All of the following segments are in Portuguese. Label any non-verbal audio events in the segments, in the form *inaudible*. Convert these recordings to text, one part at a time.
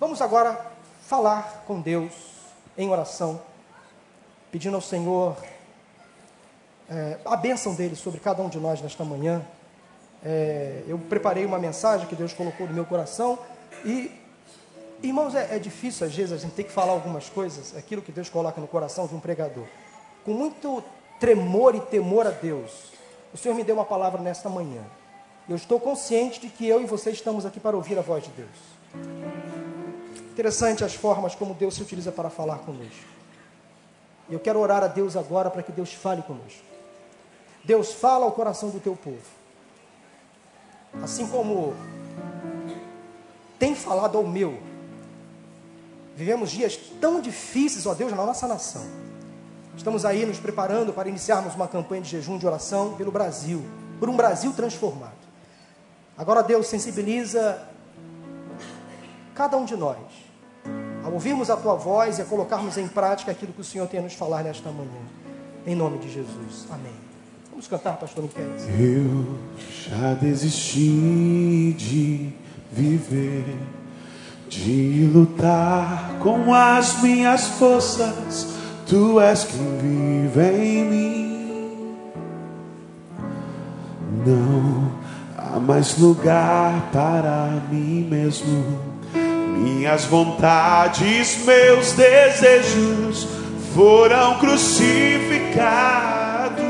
Vamos agora falar com Deus em oração, pedindo ao Senhor é, a bênção dele sobre cada um de nós nesta manhã. É, eu preparei uma mensagem que Deus colocou no meu coração e, irmãos, é, é difícil às vezes a gente ter que falar algumas coisas, aquilo que Deus coloca no coração de um pregador, com muito tremor e temor a Deus. O Senhor me deu uma palavra nesta manhã. Eu estou consciente de que eu e você estamos aqui para ouvir a voz de Deus. Interessante as formas como Deus se utiliza para falar conosco. Eu quero orar a Deus agora para que Deus fale conosco. Deus fala ao coração do teu povo. Assim como tem falado ao meu. Vivemos dias tão difíceis, ó Deus, na nossa nação. Estamos aí nos preparando para iniciarmos uma campanha de jejum de oração pelo Brasil, por um Brasil transformado. Agora Deus sensibiliza cada um de nós a ouvirmos a tua voz e a colocarmos em prática aquilo que o Senhor tem a nos falar nesta manhã. Em nome de Jesus. Amém. Vamos cantar, pastor Miquel. Eu já desisti de viver, de lutar com as minhas forças. Tu és quem vive em mim. Não há mais lugar para mim mesmo minhas vontades, meus desejos foram crucificados.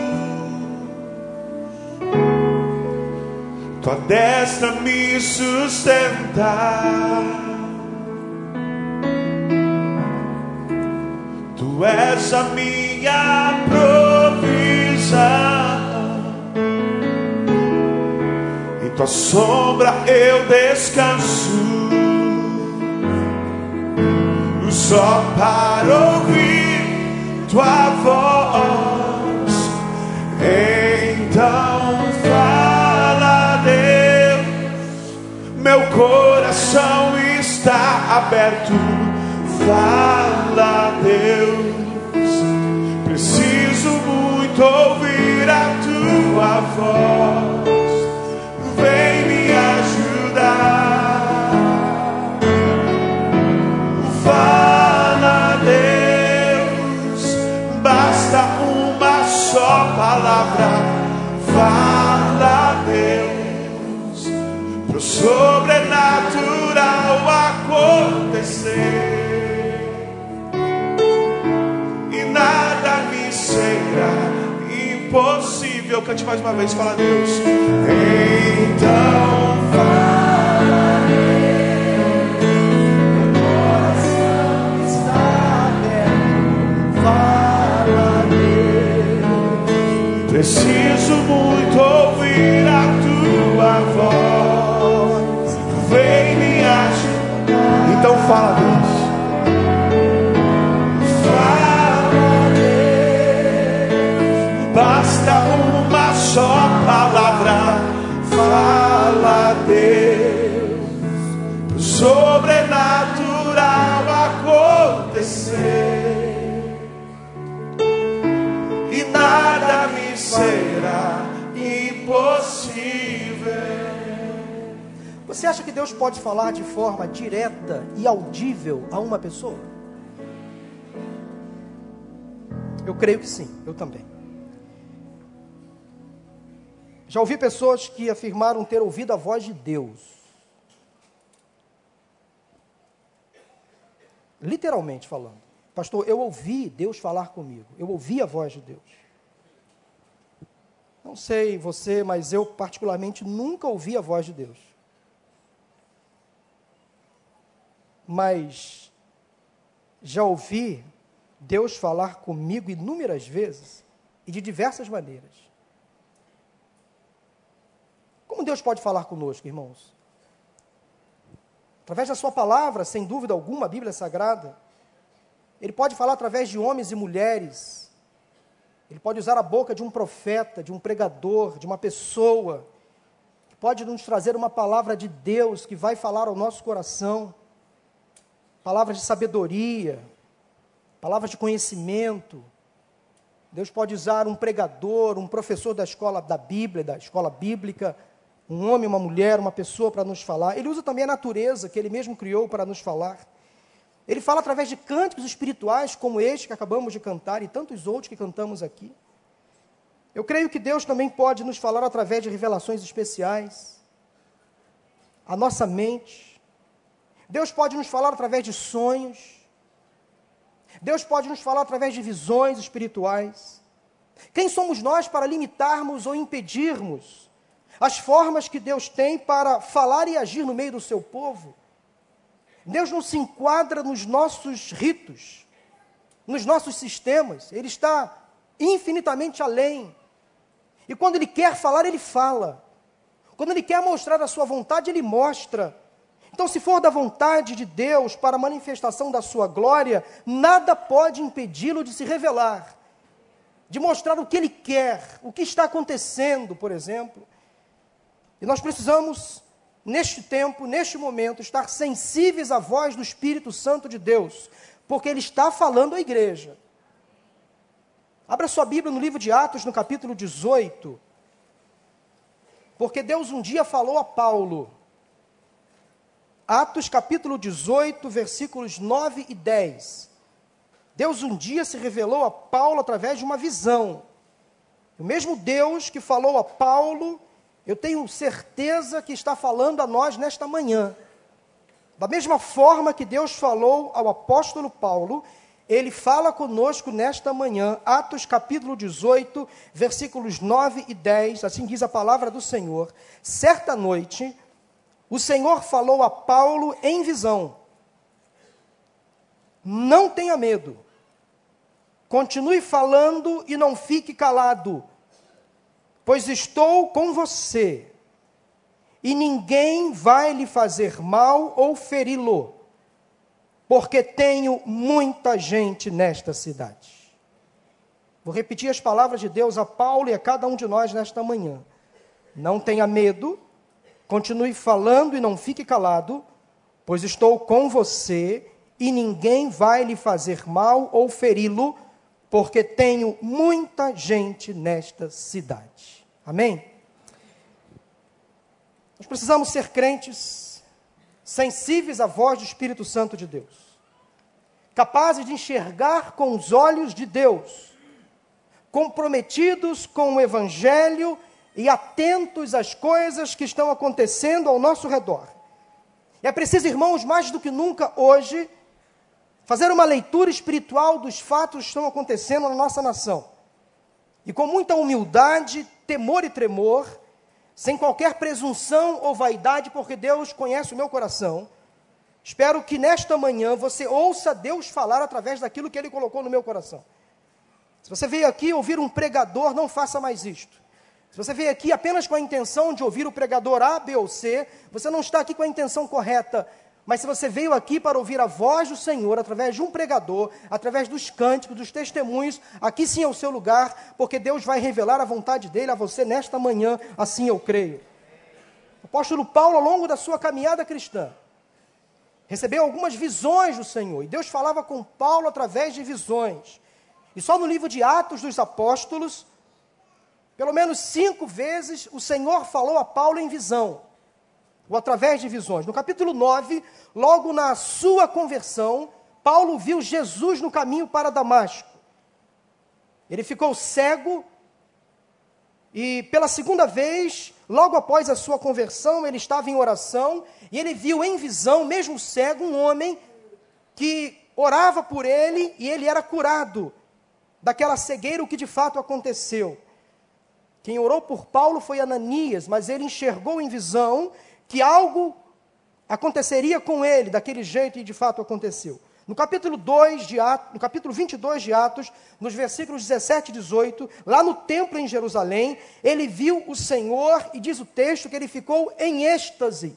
Tua destra me sustenta. Tu és a minha provisão. Em tua sombra eu descanso só para ouvir tua voz. Então fala, Deus, meu coração está aberto. Fala, Deus, preciso muito ouvir a tua voz. Sobrenatural acontecer e nada me será impossível. Cante mais uma vez, fala Deus. Então fala Preciso muito ouvir a tua voz. Vem me ajudar. Então fala, Deus. Fala, Deus. Basta uma só palavra. Fala, Deus. Pro Você acha que Deus pode falar de forma direta e audível a uma pessoa? Eu creio que sim, eu também. Já ouvi pessoas que afirmaram ter ouvido a voz de Deus. Literalmente falando. Pastor, eu ouvi Deus falar comigo. Eu ouvi a voz de Deus. Não sei você, mas eu particularmente nunca ouvi a voz de Deus. Mas já ouvi Deus falar comigo inúmeras vezes e de diversas maneiras. Como Deus pode falar conosco, irmãos? Através da Sua palavra, sem dúvida alguma, a Bíblia Sagrada. Ele pode falar através de homens e mulheres ele pode usar a boca de um profeta, de um pregador, de uma pessoa, que pode nos trazer uma palavra de Deus que vai falar ao nosso coração, palavras de sabedoria, palavras de conhecimento. Deus pode usar um pregador, um professor da escola da Bíblia, da escola bíblica, um homem, uma mulher, uma pessoa para nos falar. Ele usa também a natureza que ele mesmo criou para nos falar. Ele fala através de cânticos espirituais como este que acabamos de cantar e tantos outros que cantamos aqui. Eu creio que Deus também pode nos falar através de revelações especiais, a nossa mente. Deus pode nos falar através de sonhos. Deus pode nos falar através de visões espirituais. Quem somos nós para limitarmos ou impedirmos as formas que Deus tem para falar e agir no meio do seu povo? Deus não se enquadra nos nossos ritos, nos nossos sistemas, Ele está infinitamente além. E quando Ele quer falar, Ele fala. Quando Ele quer mostrar a Sua vontade, Ele mostra. Então, se for da vontade de Deus para a manifestação da Sua glória, nada pode impedi-lo de se revelar, de mostrar o que Ele quer, o que está acontecendo, por exemplo. E nós precisamos neste tempo, neste momento, estar sensíveis à voz do Espírito Santo de Deus, porque ele está falando à igreja. Abra sua Bíblia no livro de Atos, no capítulo 18. Porque Deus um dia falou a Paulo. Atos capítulo 18, versículos 9 e 10. Deus um dia se revelou a Paulo através de uma visão. O mesmo Deus que falou a Paulo eu tenho certeza que está falando a nós nesta manhã. Da mesma forma que Deus falou ao apóstolo Paulo, ele fala conosco nesta manhã, Atos capítulo 18, versículos 9 e 10, assim diz a palavra do Senhor. Certa noite, o Senhor falou a Paulo em visão: Não tenha medo, continue falando e não fique calado pois estou com você, e ninguém vai lhe fazer mal ou feri-lo, porque tenho muita gente nesta cidade. Vou repetir as palavras de Deus a Paulo e a cada um de nós nesta manhã. Não tenha medo, continue falando e não fique calado, pois estou com você e ninguém vai lhe fazer mal ou feri-lo, porque tenho muita gente nesta cidade. Amém? Nós precisamos ser crentes sensíveis à voz do Espírito Santo de Deus, capazes de enxergar com os olhos de Deus, comprometidos com o Evangelho e atentos às coisas que estão acontecendo ao nosso redor. É preciso, irmãos, mais do que nunca hoje, fazer uma leitura espiritual dos fatos que estão acontecendo na nossa nação. E com muita humildade, temor e tremor, sem qualquer presunção ou vaidade, porque Deus conhece o meu coração. Espero que nesta manhã você ouça Deus falar através daquilo que Ele colocou no meu coração. Se você veio aqui ouvir um pregador, não faça mais isto. Se você veio aqui apenas com a intenção de ouvir o pregador A, B ou C, você não está aqui com a intenção correta. Mas se você veio aqui para ouvir a voz do Senhor através de um pregador, através dos cânticos, dos testemunhos, aqui sim é o seu lugar, porque Deus vai revelar a vontade dele a você nesta manhã, assim eu creio. O apóstolo Paulo, ao longo da sua caminhada cristã, recebeu algumas visões do Senhor, e Deus falava com Paulo através de visões. E só no livro de Atos dos Apóstolos, pelo menos cinco vezes, o Senhor falou a Paulo em visão ou através de visões. No capítulo 9, logo na sua conversão, Paulo viu Jesus no caminho para Damasco. Ele ficou cego e pela segunda vez, logo após a sua conversão, ele estava em oração e ele viu em visão, mesmo cego, um homem que orava por ele e ele era curado daquela cegueira, o que de fato aconteceu. Quem orou por Paulo foi Ananias, mas ele enxergou em visão que algo aconteceria com ele daquele jeito e de fato aconteceu. No capítulo 2 de Atos, no capítulo 22 de Atos, nos versículos 17 e 18, lá no templo em Jerusalém, ele viu o Senhor e diz o texto que ele ficou em êxtase.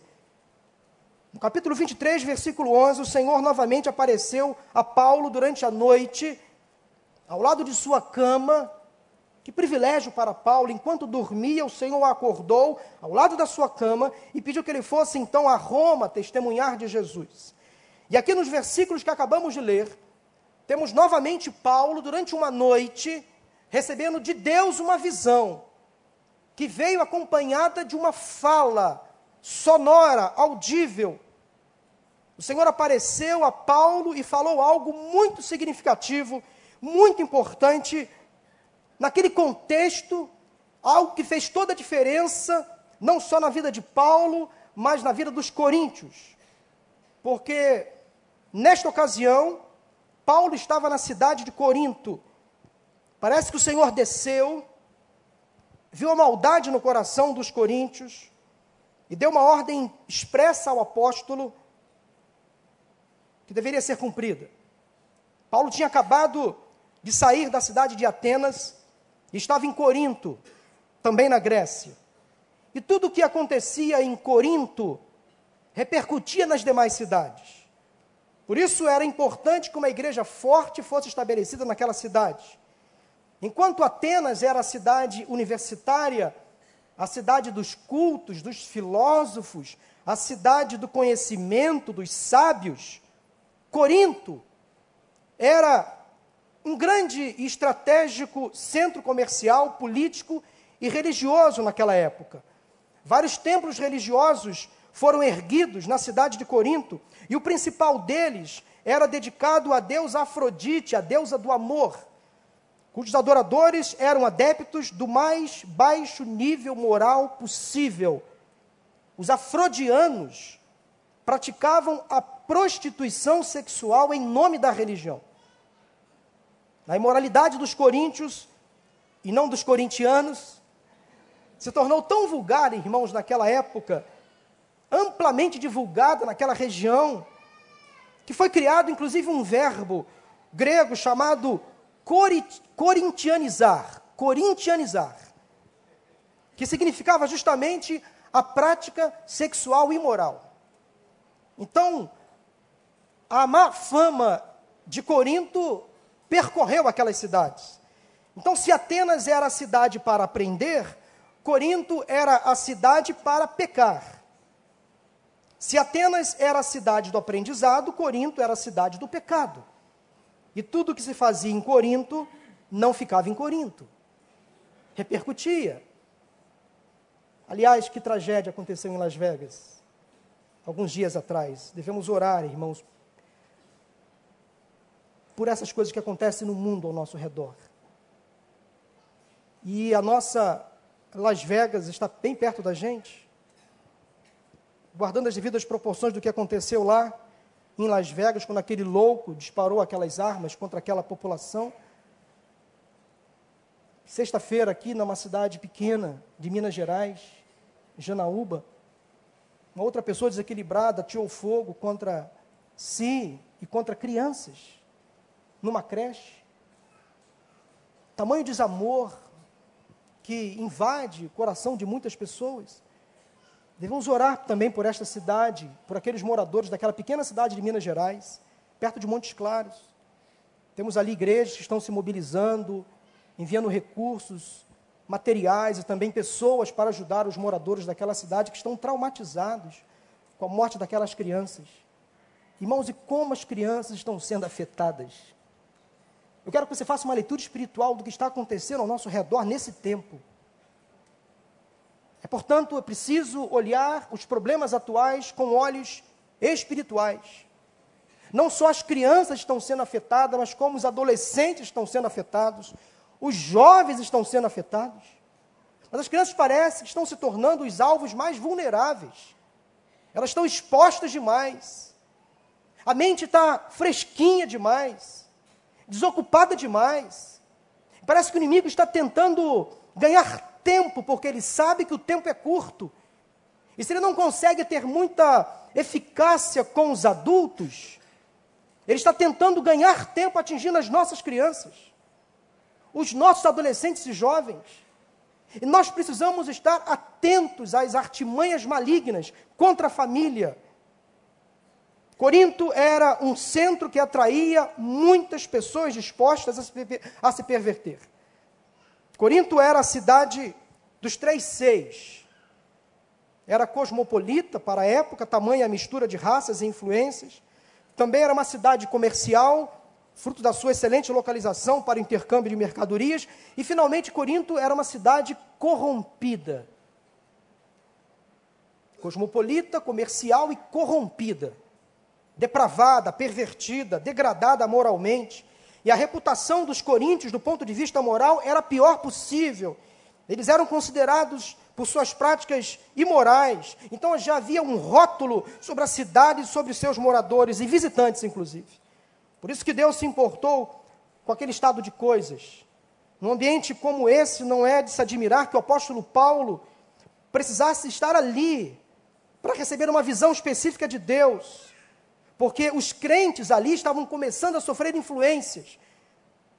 No capítulo 23, versículo 11, o Senhor novamente apareceu a Paulo durante a noite, ao lado de sua cama, que privilégio para Paulo, enquanto dormia, o Senhor acordou ao lado da sua cama e pediu que ele fosse então a Roma testemunhar de Jesus. E aqui nos versículos que acabamos de ler, temos novamente Paulo, durante uma noite, recebendo de Deus uma visão. que veio acompanhada de uma fala sonora, audível. O Senhor apareceu a Paulo e falou algo muito significativo, muito importante, naquele contexto, algo que fez toda a diferença, não só na vida de Paulo, mas na vida dos coríntios. Porque, nesta ocasião, Paulo estava na cidade de Corinto. Parece que o Senhor desceu, viu a maldade no coração dos coríntios e deu uma ordem expressa ao apóstolo que deveria ser cumprida. Paulo tinha acabado de sair da cidade de Atenas estava em Corinto, também na Grécia. E tudo o que acontecia em Corinto repercutia nas demais cidades. Por isso era importante que uma igreja forte fosse estabelecida naquela cidade. Enquanto Atenas era a cidade universitária, a cidade dos cultos, dos filósofos, a cidade do conhecimento, dos sábios, Corinto era um grande e estratégico centro comercial, político e religioso naquela época. Vários templos religiosos foram erguidos na cidade de Corinto, e o principal deles era dedicado a deusa Afrodite, a deusa do amor cujos adoradores eram adeptos do mais baixo nível moral possível. Os afrodianos praticavam a prostituição sexual em nome da religião. A imoralidade dos coríntios, e não dos corintianos, se tornou tão vulgar, irmãos, naquela época, amplamente divulgada naquela região, que foi criado inclusive um verbo grego chamado corintianizar, corintianizar, que significava justamente a prática sexual imoral. Então, a má fama de Corinto percorreu aquelas cidades. Então, se Atenas era a cidade para aprender, Corinto era a cidade para pecar. Se Atenas era a cidade do aprendizado, Corinto era a cidade do pecado. E tudo que se fazia em Corinto não ficava em Corinto. Repercutia. Aliás, que tragédia aconteceu em Las Vegas, alguns dias atrás. Devemos orar, irmãos, por essas coisas que acontecem no mundo ao nosso redor. E a nossa Las Vegas está bem perto da gente, guardando as devidas proporções do que aconteceu lá em Las Vegas, quando aquele louco disparou aquelas armas contra aquela população. Sexta-feira, aqui numa cidade pequena de Minas Gerais, Janaúba, uma outra pessoa desequilibrada tirou fogo contra si e contra crianças, numa creche. Tamanho desamor que invade o coração de muitas pessoas. Devemos orar também por esta cidade, por aqueles moradores daquela pequena cidade de Minas Gerais, perto de Montes Claros. Temos ali igrejas que estão se mobilizando, enviando recursos, materiais e também pessoas para ajudar os moradores daquela cidade que estão traumatizados com a morte daquelas crianças. Irmãos, e como as crianças estão sendo afetadas? Eu quero que você faça uma leitura espiritual do que está acontecendo ao nosso redor nesse tempo. É, portanto, é preciso olhar os problemas atuais com olhos espirituais. Não só as crianças estão sendo afetadas, mas como os adolescentes estão sendo afetados, os jovens estão sendo afetados. Mas as crianças parecem que estão se tornando os alvos mais vulneráveis. Elas estão expostas demais. A mente está fresquinha demais, desocupada demais. Parece que o inimigo está tentando ganhar tempo, porque ele sabe que o tempo é curto. E se ele não consegue ter muita eficácia com os adultos, ele está tentando ganhar tempo atingindo as nossas crianças, os nossos adolescentes e jovens. E nós precisamos estar atentos às artimanhas malignas contra a família. Corinto era um centro que atraía muitas pessoas dispostas a se, a se perverter. Corinto era a cidade dos três seis. Era cosmopolita para a época, tamanha mistura de raças e influências. Também era uma cidade comercial, fruto da sua excelente localização para intercâmbio de mercadorias, e finalmente Corinto era uma cidade corrompida. Cosmopolita, comercial e corrompida. Depravada, pervertida, degradada moralmente. E a reputação dos coríntios, do ponto de vista moral, era a pior possível. Eles eram considerados por suas práticas imorais. Então já havia um rótulo sobre a cidade sobre seus moradores e visitantes, inclusive. Por isso que Deus se importou com aquele estado de coisas. Num ambiente como esse, não é de se admirar que o apóstolo Paulo precisasse estar ali para receber uma visão específica de Deus, porque os crentes ali estavam começando a sofrer influências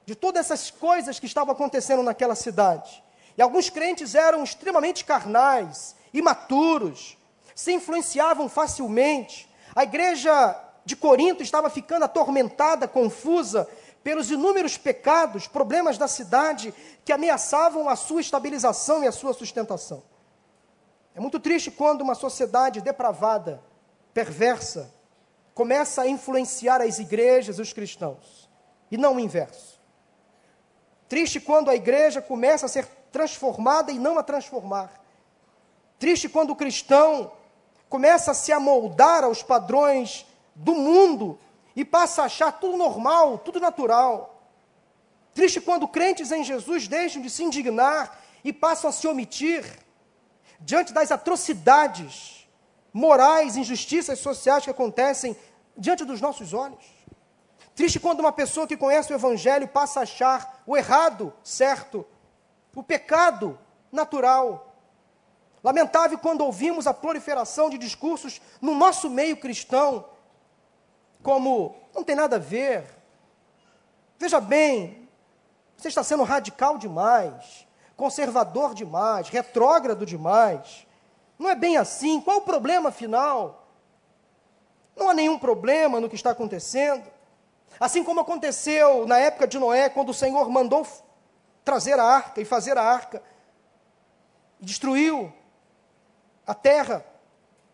de todas essas coisas que estavam acontecendo naquela cidade. E alguns crentes eram extremamente carnais, imaturos, se influenciavam facilmente. A igreja de Corinto estava ficando atormentada, confusa, pelos inúmeros pecados, problemas da cidade que ameaçavam a sua estabilização e a sua sustentação. É muito triste quando uma sociedade depravada, perversa, começa a influenciar as igrejas e os cristãos, e não o inverso. Triste quando a igreja começa a ser transformada e não a transformar. Triste quando o cristão começa a se amoldar aos padrões do mundo e passa a achar tudo normal, tudo natural. Triste quando crentes em Jesus deixam de se indignar e passam a se omitir diante das atrocidades morais, injustiças sociais que acontecem diante dos nossos olhos. Triste quando uma pessoa que conhece o Evangelho passa a achar o errado certo o pecado natural. Lamentável quando ouvimos a proliferação de discursos no nosso meio cristão, como não tem nada a ver. Veja bem, você está sendo radical demais, conservador demais, retrógrado demais. Não é bem assim. Qual o problema final? Não há nenhum problema no que está acontecendo. Assim como aconteceu na época de Noé, quando o Senhor mandou trazer a arca e fazer a arca. Destruiu a terra.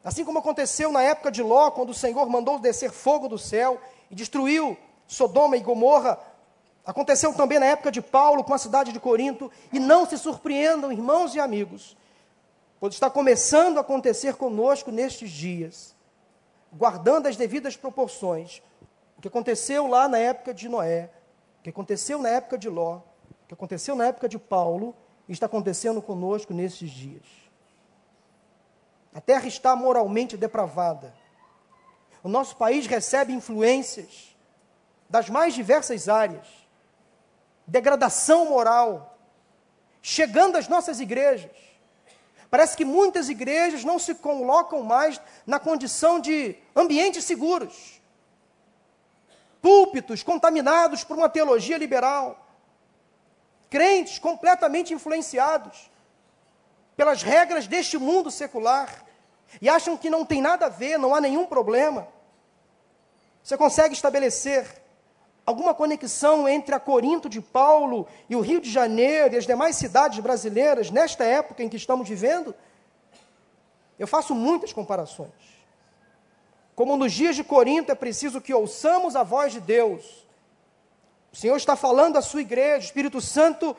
Assim como aconteceu na época de Ló, quando o Senhor mandou descer fogo do céu e destruiu Sodoma e Gomorra. Aconteceu também na época de Paulo com a cidade de Corinto. E não se surpreendam, irmãos e amigos, pois está começando a acontecer conosco nestes dias, guardando as devidas proporções. O que aconteceu lá na época de Noé, o que aconteceu na época de Ló, que aconteceu na época de Paulo está acontecendo conosco nesses dias. A terra está moralmente depravada. O nosso país recebe influências das mais diversas áreas. Degradação moral, chegando às nossas igrejas. Parece que muitas igrejas não se colocam mais na condição de ambientes seguros. Púlpitos contaminados por uma teologia liberal crentes completamente influenciados pelas regras deste mundo secular e acham que não tem nada a ver, não há nenhum problema. Você consegue estabelecer alguma conexão entre a Corinto de Paulo e o Rio de Janeiro e as demais cidades brasileiras nesta época em que estamos vivendo? Eu faço muitas comparações. Como nos dias de Corinto é preciso que ouçamos a voz de Deus o Senhor está falando à sua igreja, o Espírito Santo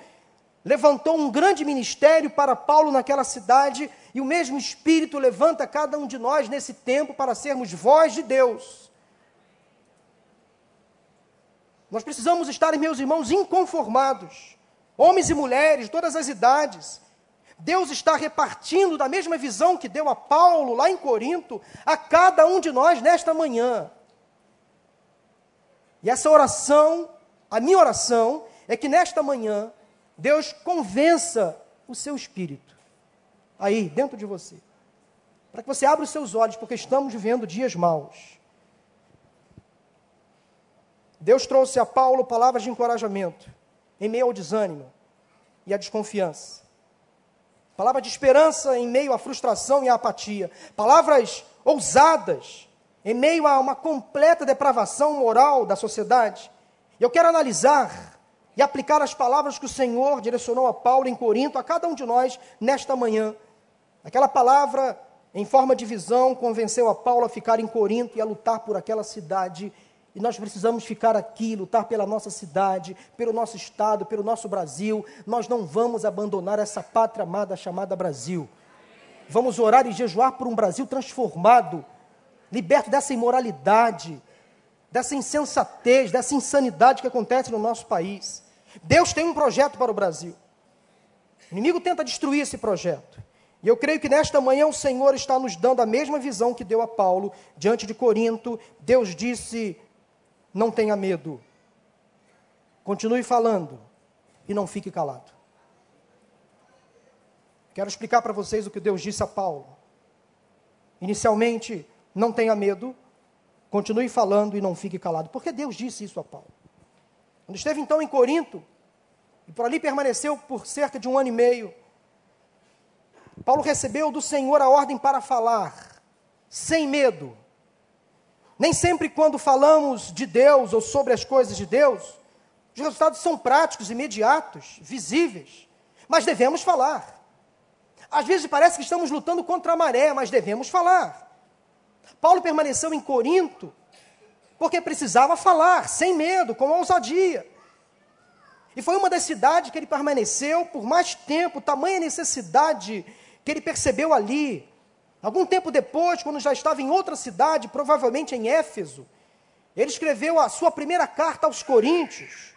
levantou um grande ministério para Paulo naquela cidade, e o mesmo Espírito levanta cada um de nós nesse tempo para sermos voz de Deus. Nós precisamos estar, meus irmãos, inconformados, homens e mulheres, todas as idades. Deus está repartindo da mesma visão que deu a Paulo lá em Corinto, a cada um de nós nesta manhã. E essa oração a minha oração é que nesta manhã Deus convença o seu espírito aí dentro de você, para que você abra os seus olhos, porque estamos vivendo dias maus. Deus trouxe a Paulo palavras de encorajamento em meio ao desânimo e à desconfiança. Palavra de esperança em meio à frustração e à apatia. Palavras ousadas em meio a uma completa depravação moral da sociedade. Eu quero analisar e aplicar as palavras que o Senhor direcionou a Paulo em Corinto, a cada um de nós, nesta manhã. Aquela palavra, em forma de visão, convenceu a Paulo a ficar em Corinto e a lutar por aquela cidade e nós precisamos ficar aqui, lutar pela nossa cidade, pelo nosso estado, pelo nosso Brasil. Nós não vamos abandonar essa pátria amada chamada Brasil. Vamos orar e jejuar por um Brasil transformado, liberto dessa imoralidade, dessa insensatez, dessa insanidade que acontece no nosso país. Deus tem um projeto para o Brasil. O inimigo tenta destruir esse projeto. E eu creio que nesta manhã o Senhor está nos dando a mesma visão que deu a Paulo diante de Corinto. Deus disse: não tenha medo. Continue falando e não fique calado. Quero explicar para vocês o que Deus disse a Paulo. Inicialmente, não tenha medo, continue falando e não fique calado. Porque Deus disse isso a Paulo. Quando esteve então em Corinto, e por ali permaneceu por cerca de um ano e meio, Paulo recebeu do Senhor a ordem para falar, sem medo, nem sempre, quando falamos de Deus ou sobre as coisas de Deus, os resultados são práticos, imediatos, visíveis. Mas devemos falar. Às vezes parece que estamos lutando contra a maré, mas devemos falar. Paulo permaneceu em Corinto porque precisava falar, sem medo, com ousadia. E foi uma das cidades que ele permaneceu por mais tempo, tamanha necessidade que ele percebeu ali, Algum tempo depois, quando já estava em outra cidade, provavelmente em Éfeso, ele escreveu a sua primeira carta aos Coríntios,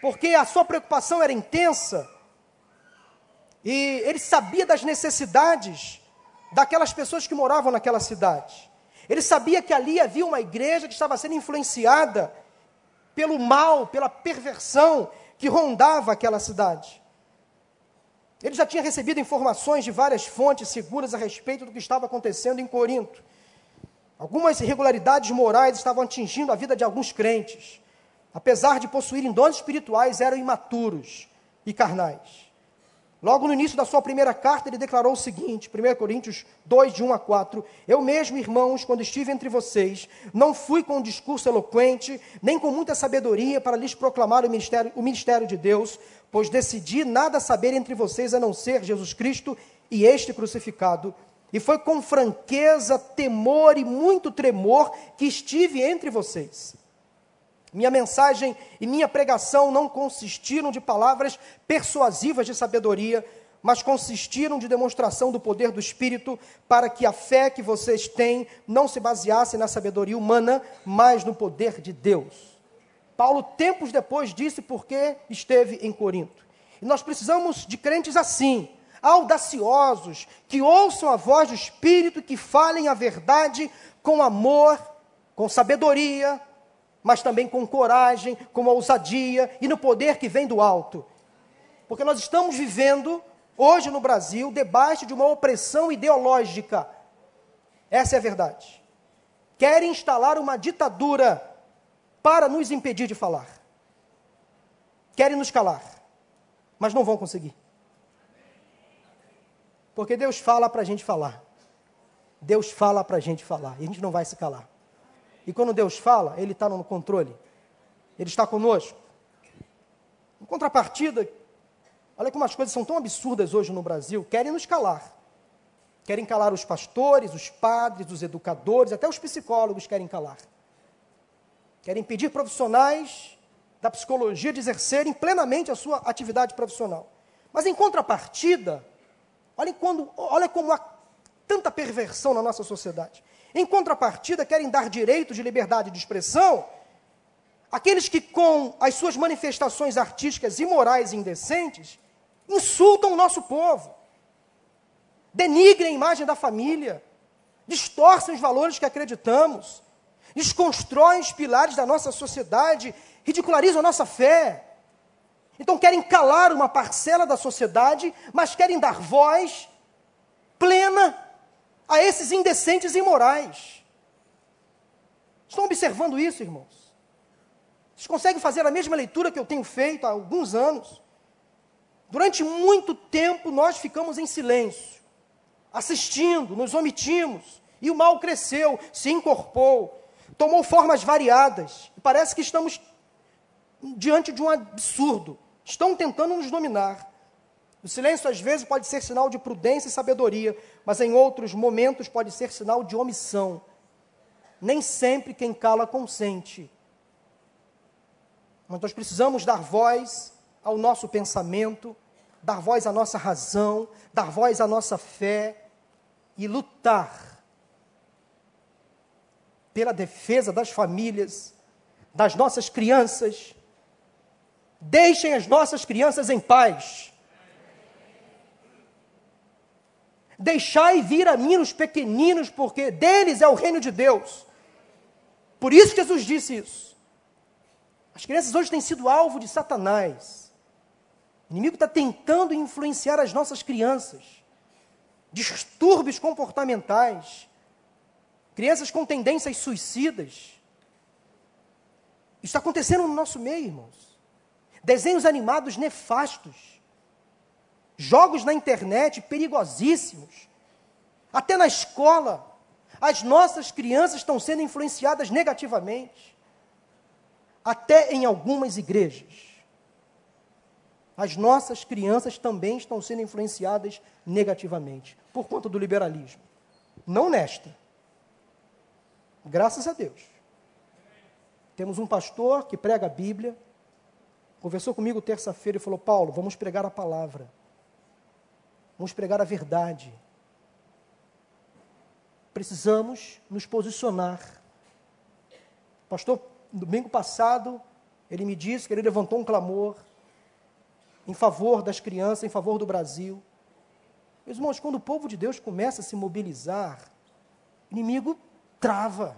porque a sua preocupação era intensa e ele sabia das necessidades daquelas pessoas que moravam naquela cidade. Ele sabia que ali havia uma igreja que estava sendo influenciada pelo mal, pela perversão que rondava aquela cidade. Ele já tinha recebido informações de várias fontes seguras a respeito do que estava acontecendo em Corinto. Algumas irregularidades morais estavam atingindo a vida de alguns crentes. Apesar de possuírem dons espirituais, eram imaturos e carnais. Logo no início da sua primeira carta, ele declarou o seguinte, 1 Coríntios 2, de 1 a 4: Eu mesmo, irmãos, quando estive entre vocês, não fui com um discurso eloquente, nem com muita sabedoria para lhes proclamar o ministério, o ministério de Deus, pois decidi nada saber entre vocês a não ser Jesus Cristo e este crucificado. E foi com franqueza, temor e muito tremor que estive entre vocês. Minha mensagem e minha pregação não consistiram de palavras persuasivas de sabedoria, mas consistiram de demonstração do poder do Espírito, para que a fé que vocês têm não se baseasse na sabedoria humana, mas no poder de Deus. Paulo, tempos depois, disse porque esteve em Corinto. E nós precisamos de crentes assim, audaciosos, que ouçam a voz do Espírito, que falem a verdade com amor, com sabedoria, mas também com coragem, com ousadia e no poder que vem do alto. Porque nós estamos vivendo, hoje no Brasil, debaixo de uma opressão ideológica. Essa é a verdade. Querem instalar uma ditadura para nos impedir de falar. Querem nos calar, mas não vão conseguir. Porque Deus fala para a gente falar. Deus fala para a gente falar. E a gente não vai se calar. E quando Deus fala, Ele está no controle. Ele está conosco. Em contrapartida, olha como as coisas são tão absurdas hoje no Brasil, querem nos calar. Querem calar os pastores, os padres, os educadores, até os psicólogos querem calar. Querem impedir profissionais da psicologia de exercerem plenamente a sua atividade profissional. Mas em contrapartida, olha, quando, olha como há tanta perversão na nossa sociedade. Em contrapartida, querem dar direito de liberdade de expressão àqueles que, com as suas manifestações artísticas imorais e indecentes, insultam o nosso povo, denigrem a imagem da família, distorcem os valores que acreditamos, desconstroem os pilares da nossa sociedade, ridicularizam a nossa fé. Então querem calar uma parcela da sociedade, mas querem dar voz plena a esses indecentes e imorais. Estão observando isso, irmãos? Vocês conseguem fazer a mesma leitura que eu tenho feito há alguns anos? Durante muito tempo nós ficamos em silêncio, assistindo, nos omitimos, e o mal cresceu, se incorporou, tomou formas variadas. Parece que estamos diante de um absurdo. Estão tentando nos dominar. O silêncio, às vezes, pode ser sinal de prudência e sabedoria, mas em outros momentos pode ser sinal de omissão. nem sempre quem cala consente. Mas nós precisamos dar voz ao nosso pensamento, dar voz à nossa razão, dar voz à nossa fé e lutar pela defesa das famílias, das nossas crianças. Deixem as nossas crianças em paz. Deixai vir a mim os pequeninos, porque deles é o reino de Deus. Por isso Jesus disse isso. As crianças hoje têm sido alvo de Satanás. O inimigo está tentando influenciar as nossas crianças. Distúrbios comportamentais. Crianças com tendências suicidas. Isso está acontecendo no nosso meio, irmãos. Desenhos animados nefastos jogos na internet perigosíssimos. Até na escola, as nossas crianças estão sendo influenciadas negativamente. Até em algumas igrejas. As nossas crianças também estão sendo influenciadas negativamente por conta do liberalismo. Não nesta. Graças a Deus. Temos um pastor que prega a Bíblia. Conversou comigo terça-feira e falou: Paulo, vamos pregar a palavra. Vamos pregar a verdade. Precisamos nos posicionar. Pastor, domingo passado, ele me disse que ele levantou um clamor em favor das crianças, em favor do Brasil. Meus irmãos, quando o povo de Deus começa a se mobilizar, o inimigo trava.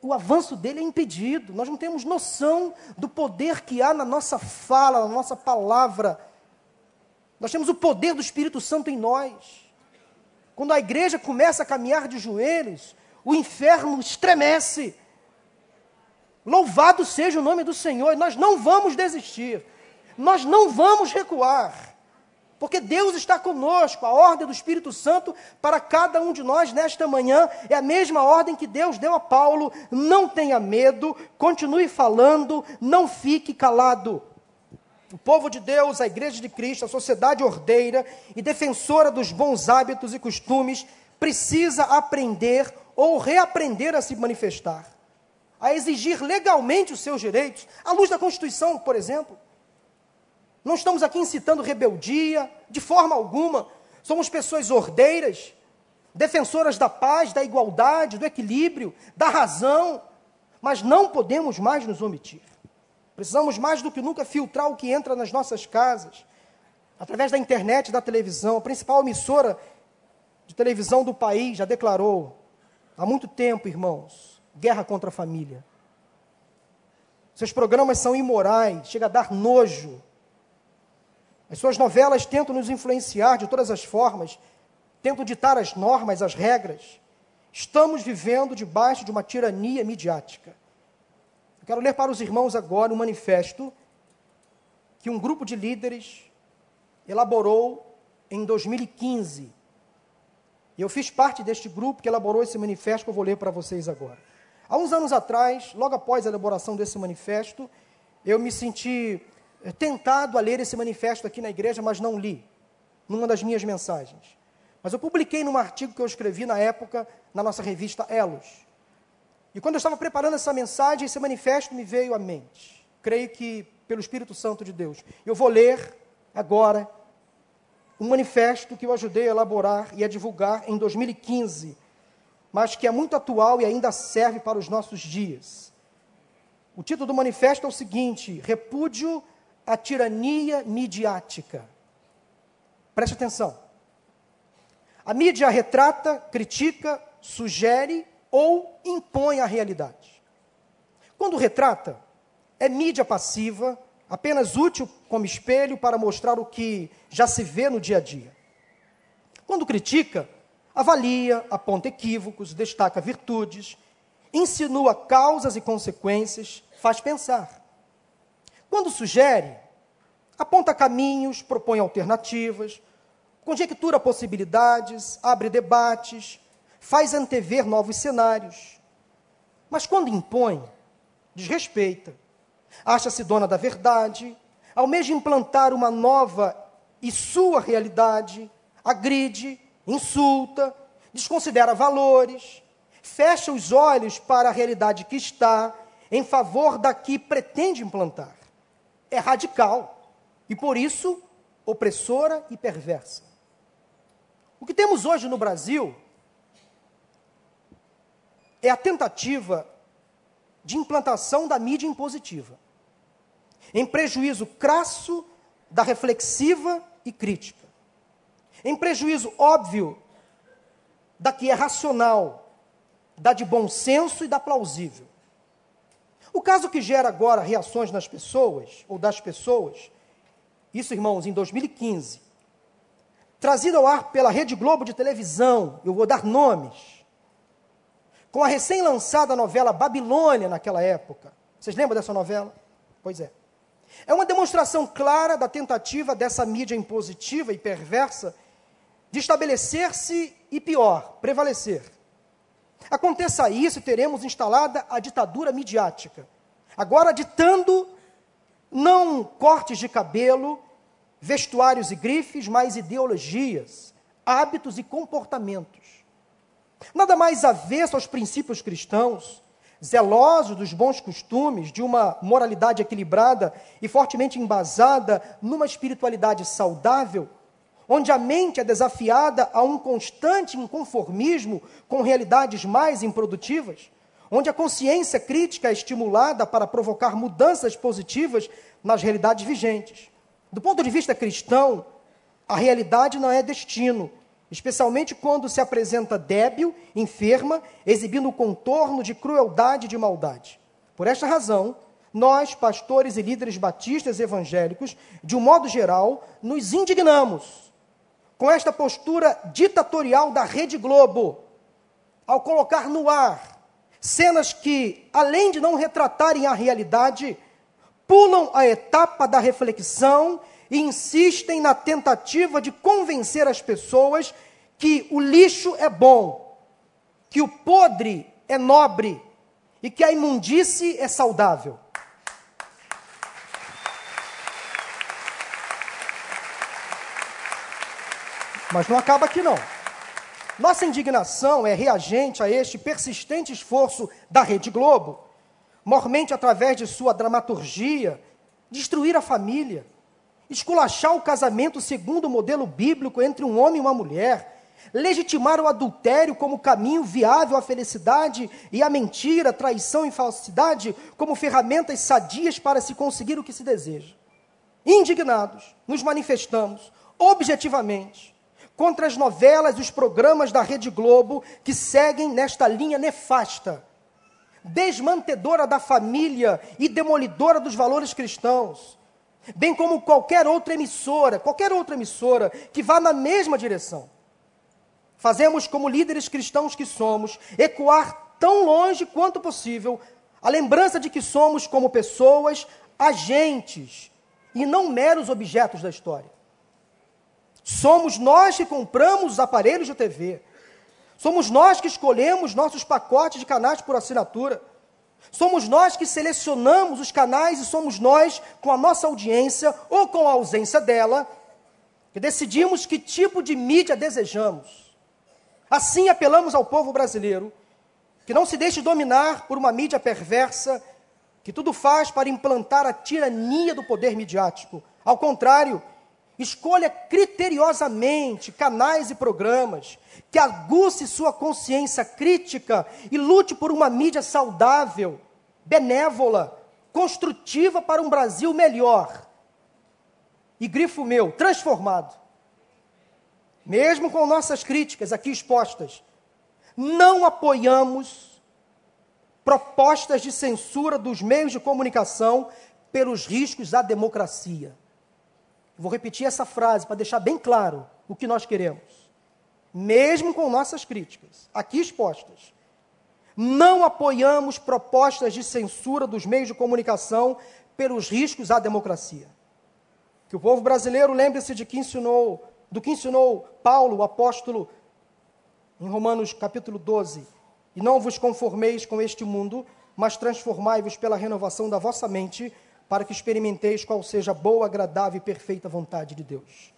O avanço dele é impedido. Nós não temos noção do poder que há na nossa fala, na nossa palavra. Nós temos o poder do Espírito Santo em nós. Quando a igreja começa a caminhar de joelhos, o inferno estremece. Louvado seja o nome do Senhor, nós não vamos desistir, nós não vamos recuar, porque Deus está conosco, a ordem do Espírito Santo para cada um de nós nesta manhã é a mesma ordem que Deus deu a Paulo: não tenha medo, continue falando, não fique calado. O povo de Deus, a igreja de Cristo, a sociedade ordeira e defensora dos bons hábitos e costumes, precisa aprender ou reaprender a se manifestar, a exigir legalmente os seus direitos, à luz da Constituição, por exemplo. Não estamos aqui incitando rebeldia, de forma alguma. Somos pessoas ordeiras, defensoras da paz, da igualdade, do equilíbrio, da razão, mas não podemos mais nos omitir. Precisamos mais do que nunca filtrar o que entra nas nossas casas, através da internet, da televisão. A principal emissora de televisão do país já declarou há muito tempo, irmãos, guerra contra a família. Seus programas são imorais, chega a dar nojo. As suas novelas tentam nos influenciar de todas as formas, tentam ditar as normas, as regras. Estamos vivendo debaixo de uma tirania midiática. Quero ler para os irmãos agora um manifesto que um grupo de líderes elaborou em 2015. E eu fiz parte deste grupo que elaborou esse manifesto que eu vou ler para vocês agora. Há uns anos atrás, logo após a elaboração desse manifesto, eu me senti eh, tentado a ler esse manifesto aqui na igreja, mas não li, numa das minhas mensagens. Mas eu publiquei num artigo que eu escrevi na época, na nossa revista Elos. E quando eu estava preparando essa mensagem, esse manifesto me veio à mente. Creio que pelo Espírito Santo de Deus. Eu vou ler agora um manifesto que eu ajudei a elaborar e a divulgar em 2015, mas que é muito atual e ainda serve para os nossos dias. O título do manifesto é o seguinte: Repúdio à tirania midiática. Preste atenção. A mídia retrata, critica, sugere ou impõe a realidade. Quando retrata, é mídia passiva, apenas útil como espelho para mostrar o que já se vê no dia a dia. Quando critica, avalia, aponta equívocos, destaca virtudes, insinua causas e consequências, faz pensar. Quando sugere, aponta caminhos, propõe alternativas, conjectura possibilidades, abre debates, faz antever novos cenários. Mas quando impõe, desrespeita, acha-se dona da verdade, almeja implantar uma nova e sua realidade, agride, insulta, desconsidera valores, fecha os olhos para a realidade que está em favor da que pretende implantar. É radical e, por isso, opressora e perversa. O que temos hoje no Brasil é a tentativa de implantação da mídia impositiva, em prejuízo crasso da reflexiva e crítica, em prejuízo óbvio da que é racional, da de bom senso e da plausível. O caso que gera agora reações nas pessoas, ou das pessoas, isso, irmãos, em 2015, trazido ao ar pela Rede Globo de televisão, eu vou dar nomes, com a recém-lançada novela Babilônia naquela época. Vocês lembram dessa novela? Pois é. É uma demonstração clara da tentativa dessa mídia impositiva e perversa de estabelecer-se e, pior, prevalecer. Aconteça isso, teremos instalada a ditadura midiática. Agora ditando não cortes de cabelo, vestuários e grifes, mas ideologias, hábitos e comportamentos. Nada mais avesso aos princípios cristãos, zelosos dos bons costumes, de uma moralidade equilibrada e fortemente embasada numa espiritualidade saudável, onde a mente é desafiada a um constante inconformismo com realidades mais improdutivas, onde a consciência crítica é estimulada para provocar mudanças positivas nas realidades vigentes. Do ponto de vista cristão, a realidade não é destino, especialmente quando se apresenta débil, enferma, exibindo o contorno de crueldade e de maldade. Por esta razão, nós, pastores e líderes batistas evangélicos, de um modo geral, nos indignamos com esta postura ditatorial da Rede Globo, ao colocar no ar cenas que, além de não retratarem a realidade, pulam a etapa da reflexão e insistem na tentativa de convencer as pessoas que o lixo é bom, que o podre é nobre e que a imundície é saudável. Mas não acaba aqui não. Nossa indignação é reagente a este persistente esforço da Rede Globo, mormente através de sua dramaturgia, destruir a família, esculachar o casamento segundo o modelo bíblico entre um homem e uma mulher, legitimar o adultério como caminho viável à felicidade e a mentira, traição e falsidade como ferramentas sadias para se conseguir o que se deseja. Indignados, nos manifestamos objetivamente contra as novelas e os programas da Rede Globo que seguem nesta linha nefasta, desmantedora da família e demolidora dos valores cristãos, bem como qualquer outra emissora, qualquer outra emissora que vá na mesma direção. Fazemos, como líderes cristãos que somos, ecoar tão longe quanto possível a lembrança de que somos, como pessoas, agentes e não meros objetos da história. Somos nós que compramos os aparelhos de TV. Somos nós que escolhemos nossos pacotes de canais por assinatura. Somos nós que selecionamos os canais e somos nós, com a nossa audiência ou com a ausência dela, que decidimos que tipo de mídia desejamos. Assim apelamos ao povo brasileiro que não se deixe dominar por uma mídia perversa que tudo faz para implantar a tirania do poder midiático. Ao contrário, Escolha criteriosamente canais e programas que aguce sua consciência crítica e lute por uma mídia saudável, benévola, construtiva para um Brasil melhor. E grifo meu, transformado. Mesmo com nossas críticas aqui expostas, não apoiamos propostas de censura dos meios de comunicação pelos riscos à democracia. Vou repetir essa frase para deixar bem claro o que nós queremos. Mesmo com nossas críticas, aqui expostas, não apoiamos propostas de censura dos meios de comunicação pelos riscos à democracia. Que o povo brasileiro lembre-se de que ensinou, do que ensinou Paulo, o apóstolo, em Romanos capítulo 12. E não vos conformeis com este mundo, mas transformai-vos pela renovação da vossa mente, para que experimenteis qual seja a boa, agradável e perfeita vontade de Deus.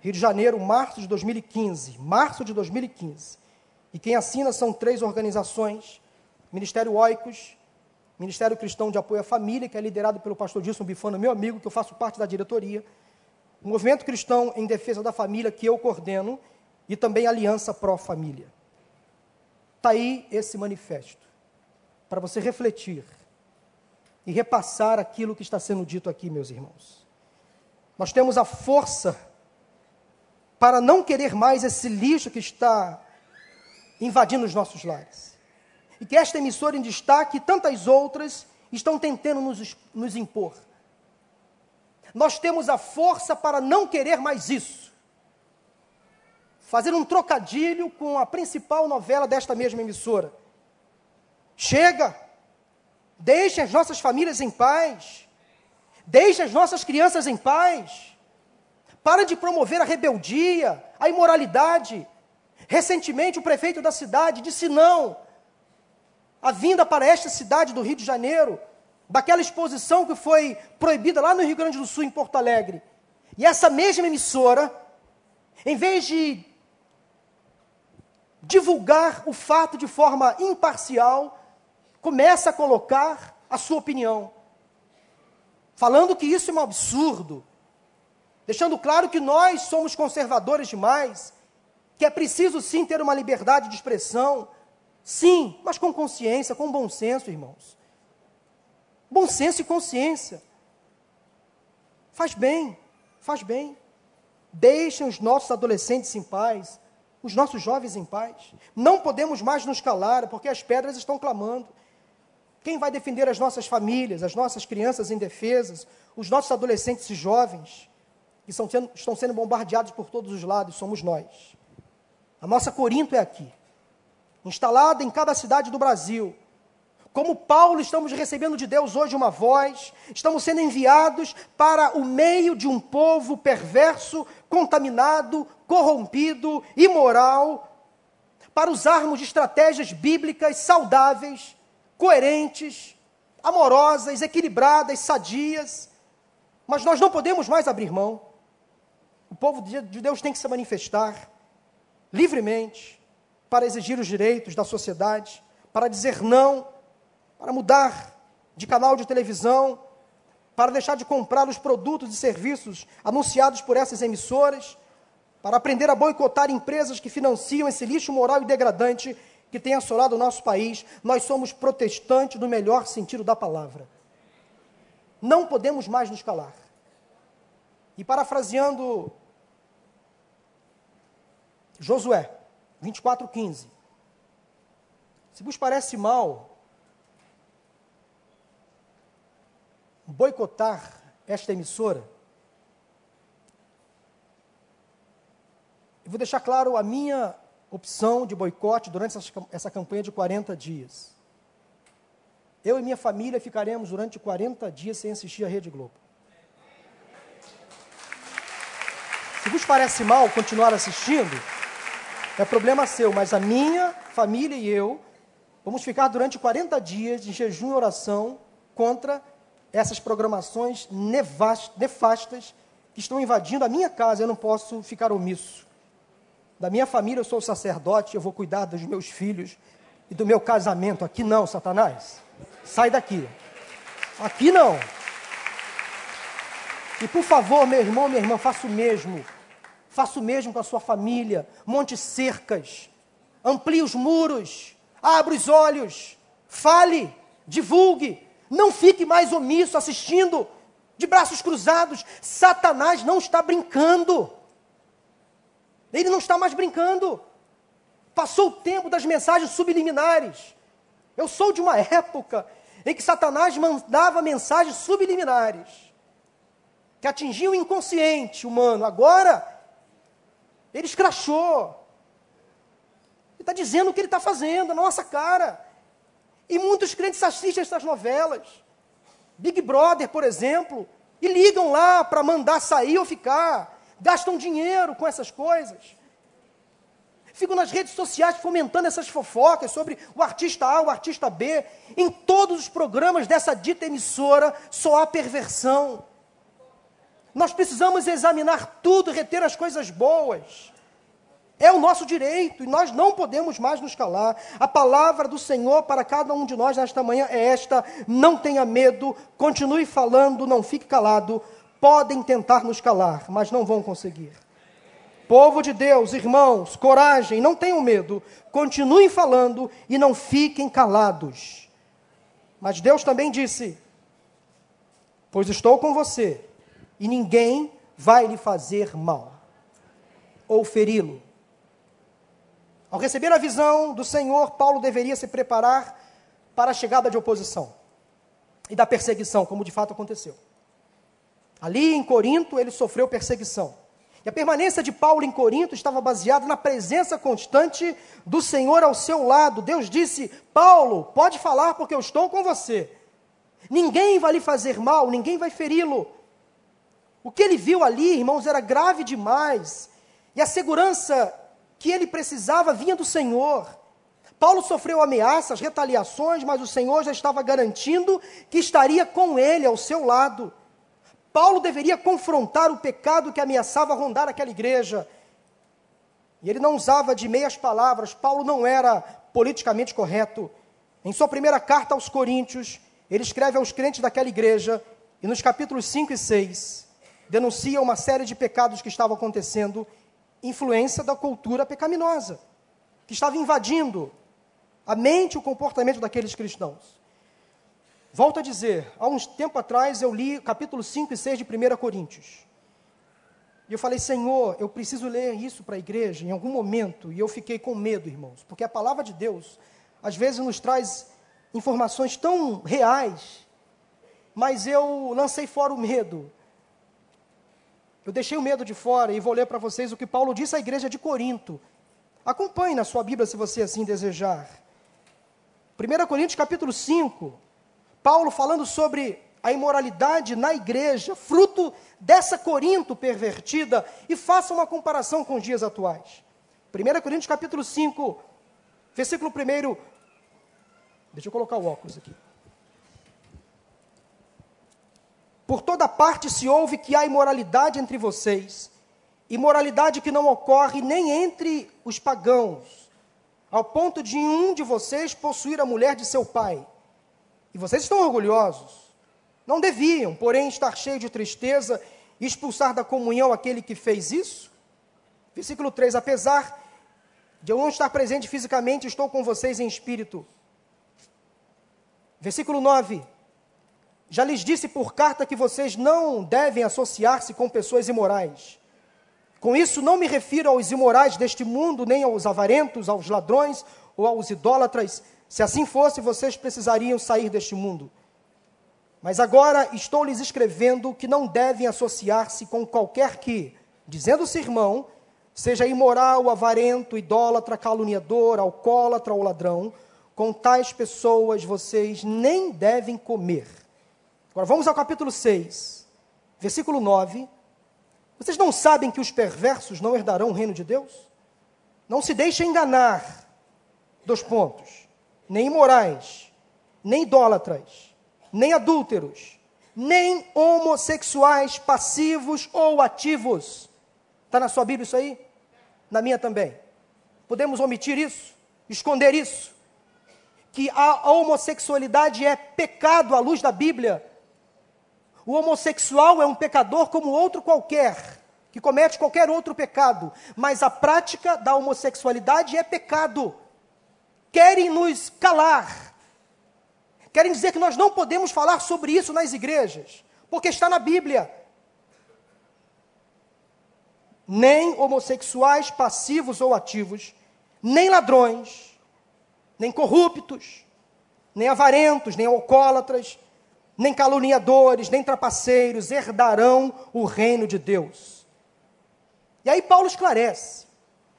Rio de Janeiro, março de 2015. Março de 2015. E quem assina são três organizações: Ministério Oicos, Ministério Cristão de Apoio à Família, que é liderado pelo pastor Dilson Bifana, meu amigo, que eu faço parte da diretoria, o Movimento Cristão em Defesa da Família, que eu coordeno, e também Aliança Pró Família. Está aí esse manifesto, para você refletir e repassar aquilo que está sendo dito aqui, meus irmãos. Nós temos a força para não querer mais esse lixo que está invadindo os nossos lares. E que esta emissora em destaque e tantas outras estão tentando nos, nos impor. Nós temos a força para não querer mais isso. Fazer um trocadilho com a principal novela desta mesma emissora. Chega! Deixe as nossas famílias em paz. Deixe as nossas crianças em paz. Para de promover a rebeldia, a imoralidade. Recentemente, o prefeito da cidade disse não à vinda para esta cidade do Rio de Janeiro, daquela exposição que foi proibida lá no Rio Grande do Sul, em Porto Alegre. E essa mesma emissora, em vez de divulgar o fato de forma imparcial, começa a colocar a sua opinião, falando que isso é um absurdo, deixando claro que nós somos conservadores demais, que é preciso sim ter uma liberdade de expressão, sim, mas com consciência, com bom senso, irmãos. Bom senso e consciência. Faz bem, faz bem. Deixem os nossos adolescentes em paz, os nossos jovens em paz. Não podemos mais nos calar, porque as pedras estão clamando. Quem vai defender as nossas famílias, as nossas crianças indefesas, os nossos adolescentes e jovens, que sendo, estão sendo bombardeados por todos os lados, somos nós. A nossa Corinto é aqui, instalada em cada cidade do Brasil. Como Paulo, estamos recebendo de Deus hoje uma voz, estamos sendo enviados para o meio de um povo perverso, contaminado, corrompido, imoral, para usarmos estratégias bíblicas saudáveis coerentes, amorosas, equilibradas, sadias, mas nós não podemos mais abrir mão. O povo de Deus tem que se manifestar livremente para exigir os direitos da sociedade, para dizer não, para mudar de canal de televisão, para deixar de comprar os produtos e serviços anunciados por essas emissoras, para aprender a boicotar empresas que financiam esse lixo moral e degradante que tem assolado o nosso país, nós somos protestantes no melhor sentido da palavra. Não podemos mais nos calar. E parafraseando Josué 24:15. Se vos parece mal boicotar esta emissora, eu vou deixar claro a minha opção de boicote durante essa campanha de 40 dias. Eu e minha família ficaremos durante 40 dias sem assistir a Rede Globo. Se vos parece mal continuar assistindo, é problema seu, mas a minha família e eu vamos ficar durante 40 dias de jejum e oração contra essas programações nefastas que estão invadindo a minha casa. Eu não posso ficar omisso da minha família eu sou sacerdote, eu vou cuidar dos meus filhos e do meu casamento. Aqui não, Satanás. Sai daqui. Aqui não. E por favor, meu irmão, minha irmã, faça o mesmo. Faça o mesmo com a sua família. Monte cercas. Amplie os muros. Abra os olhos. Fale. Divulgue. Não fique mais omisso assistindo de braços cruzados. Satanás não está brincando. Ele não está mais brincando. Passou o tempo das mensagens subliminares. Eu sou de uma época em que Satanás mandava mensagens subliminares que atingiam o inconsciente humano. Agora, ele escrachou. Ele está dizendo o que ele está fazendo na nossa cara. E muitos crentes assistem essas novelas. Big Brother, por exemplo, e ligam lá para mandar sair ou ficar gastam dinheiro com essas coisas. Ficam nas redes sociais fomentando essas fofocas sobre o artista A, o artista B. Em todos os programas dessa dita emissora só há perversão. Nós precisamos examinar tudo reter as coisas boas. É o nosso direito e nós não podemos mais nos calar. A palavra do Senhor para cada um de nós nesta manhã é esta: não tenha medo, continue falando, não fique calado. Podem tentar nos calar, mas não vão conseguir. Povo de Deus, irmãos, coragem, não tenham medo, continuem falando e não fiquem calados. Mas Deus também disse: Pois estou com você, e ninguém vai lhe fazer mal ou feri-lo. Ao receber a visão do Senhor, Paulo deveria se preparar para a chegada de oposição e da perseguição, como de fato aconteceu. Ali em Corinto, ele sofreu perseguição. E a permanência de Paulo em Corinto estava baseada na presença constante do Senhor ao seu lado. Deus disse: Paulo, pode falar porque eu estou com você. Ninguém vai lhe fazer mal, ninguém vai feri-lo. O que ele viu ali, irmãos, era grave demais. E a segurança que ele precisava vinha do Senhor. Paulo sofreu ameaças, retaliações, mas o Senhor já estava garantindo que estaria com ele, ao seu lado. Paulo deveria confrontar o pecado que ameaçava rondar aquela igreja. E ele não usava de meias palavras, Paulo não era politicamente correto. Em sua primeira carta aos Coríntios, ele escreve aos crentes daquela igreja, e nos capítulos 5 e 6, denuncia uma série de pecados que estavam acontecendo influência da cultura pecaminosa, que estava invadindo a mente e o comportamento daqueles cristãos. Volto a dizer, há uns tempo atrás eu li capítulo 5 e 6 de 1 Coríntios. E eu falei, Senhor, eu preciso ler isso para a igreja em algum momento. E eu fiquei com medo, irmãos, porque a palavra de Deus, às vezes, nos traz informações tão reais, mas eu lancei fora o medo. Eu deixei o medo de fora e vou ler para vocês o que Paulo disse à igreja de Corinto. Acompanhe na sua Bíblia se você assim desejar. 1 Coríntios capítulo 5, Paulo falando sobre a imoralidade na igreja, fruto dessa Corinto pervertida, e faça uma comparação com os dias atuais. 1 Coríntios capítulo 5, versículo 1. Deixa eu colocar o óculos aqui. Por toda parte se ouve que há imoralidade entre vocês, imoralidade que não ocorre nem entre os pagãos, ao ponto de um de vocês possuir a mulher de seu pai. E vocês estão orgulhosos. Não deviam, porém, estar cheios de tristeza e expulsar da comunhão aquele que fez isso? Versículo 3: Apesar de eu não estar presente fisicamente, estou com vocês em espírito. Versículo 9: já lhes disse por carta que vocês não devem associar-se com pessoas imorais. Com isso, não me refiro aos imorais deste mundo, nem aos avarentos, aos ladrões ou aos idólatras. Se assim fosse, vocês precisariam sair deste mundo. Mas agora estou lhes escrevendo que não devem associar-se com qualquer que, dizendo-se irmão, seja imoral, avarento, idólatra, caluniador, alcoólatra ou ladrão, com tais pessoas vocês nem devem comer. Agora vamos ao capítulo 6, versículo 9. Vocês não sabem que os perversos não herdarão o reino de Deus? Não se deixem enganar. Dois pontos. Nem imorais, nem idólatras, nem adúlteros, nem homossexuais passivos ou ativos. Está na sua Bíblia isso aí? Na minha também. Podemos omitir isso? Esconder isso? Que a homossexualidade é pecado à luz da Bíblia o homossexual é um pecador como outro qualquer, que comete qualquer outro pecado, mas a prática da homossexualidade é pecado. Querem nos calar. Querem dizer que nós não podemos falar sobre isso nas igrejas, porque está na Bíblia. Nem homossexuais passivos ou ativos, nem ladrões, nem corruptos, nem avarentos, nem alcoólatras, nem caluniadores, nem trapaceiros herdarão o reino de Deus. E aí Paulo esclarece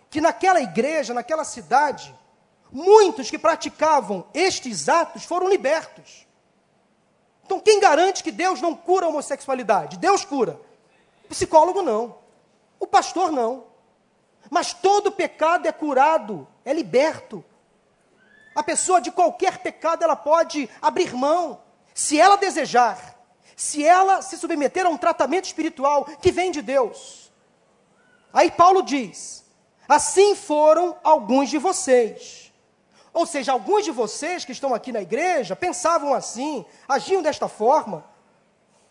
que naquela igreja, naquela cidade, muitos que praticavam estes atos foram libertos. Então, quem garante que Deus não cura a homossexualidade? Deus cura. O psicólogo não. O pastor não. Mas todo pecado é curado, é liberto. A pessoa de qualquer pecado ela pode abrir mão. Se ela desejar, se ela se submeter a um tratamento espiritual que vem de Deus. Aí Paulo diz: Assim foram alguns de vocês. Ou seja, alguns de vocês que estão aqui na igreja pensavam assim, agiam desta forma,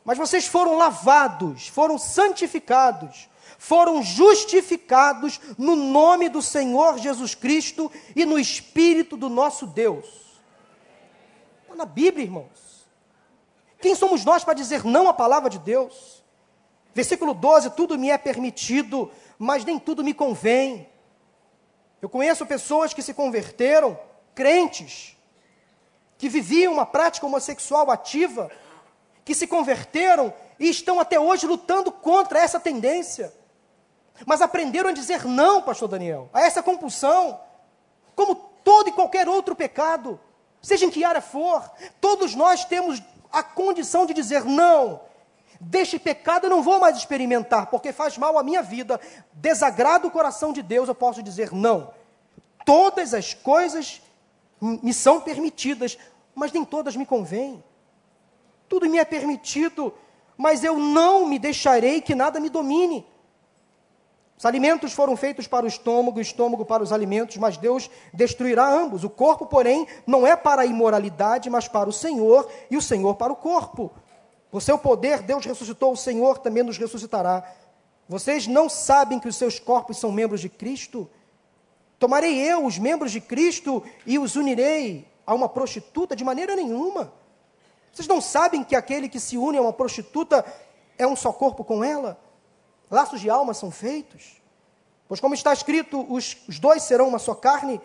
mas vocês foram lavados, foram santificados, foram justificados no nome do Senhor Jesus Cristo e no Espírito do nosso Deus. Está na Bíblia, irmãos. Quem somos nós para dizer não à palavra de Deus? Versículo 12: tudo me é permitido, mas nem tudo me convém. Eu conheço pessoas que se converteram, crentes, que viviam uma prática homossexual ativa, que se converteram e estão até hoje lutando contra essa tendência. Mas aprenderam a dizer não, pastor Daniel, a essa compulsão, como todo e qualquer outro pecado, seja em que área for, todos nós temos a condição de dizer não. Deste pecado eu não vou mais experimentar, porque faz mal à minha vida, desagrada o coração de Deus, eu posso dizer não. Todas as coisas me são permitidas, mas nem todas me convêm. Tudo me é permitido, mas eu não me deixarei que nada me domine. Os alimentos foram feitos para o estômago, o estômago para os alimentos, mas Deus destruirá ambos. O corpo, porém, não é para a imoralidade, mas para o Senhor, e o Senhor para o corpo. Por seu poder, Deus ressuscitou, o Senhor também nos ressuscitará. Vocês não sabem que os seus corpos são membros de Cristo? Tomarei eu os membros de Cristo e os unirei a uma prostituta? De maneira nenhuma. Vocês não sabem que aquele que se une a uma prostituta é um só corpo com ela? Laços de alma são feitos. Pois, como está escrito, os, os dois serão uma só carne,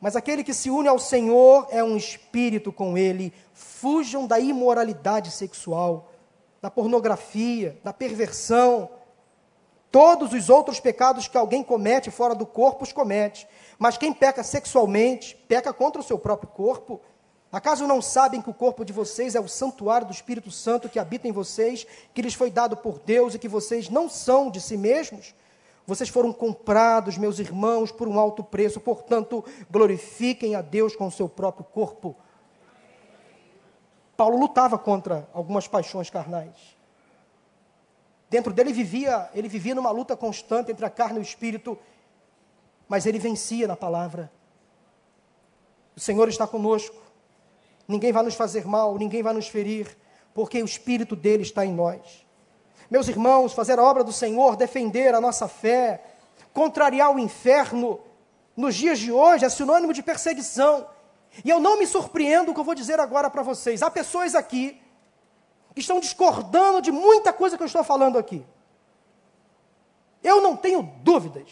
mas aquele que se une ao Senhor é um espírito com ele. Fujam da imoralidade sexual da pornografia, da perversão. Todos os outros pecados que alguém comete fora do corpo os comete. Mas quem peca sexualmente, peca contra o seu próprio corpo. Acaso não sabem que o corpo de vocês é o santuário do Espírito Santo que habita em vocês, que lhes foi dado por Deus e que vocês não são de si mesmos? Vocês foram comprados, meus irmãos, por um alto preço, portanto, glorifiquem a Deus com o seu próprio corpo. Paulo lutava contra algumas paixões carnais. Dentro dele vivia, ele vivia numa luta constante entre a carne e o espírito, mas ele vencia na palavra. O Senhor está conosco. Ninguém vai nos fazer mal, ninguém vai nos ferir, porque o espírito dele está em nós. Meus irmãos, fazer a obra do Senhor, defender a nossa fé, contrariar o inferno, nos dias de hoje é sinônimo de perseguição. E eu não me surpreendo com o que eu vou dizer agora para vocês. Há pessoas aqui estão discordando de muita coisa que eu estou falando aqui. Eu não tenho dúvidas.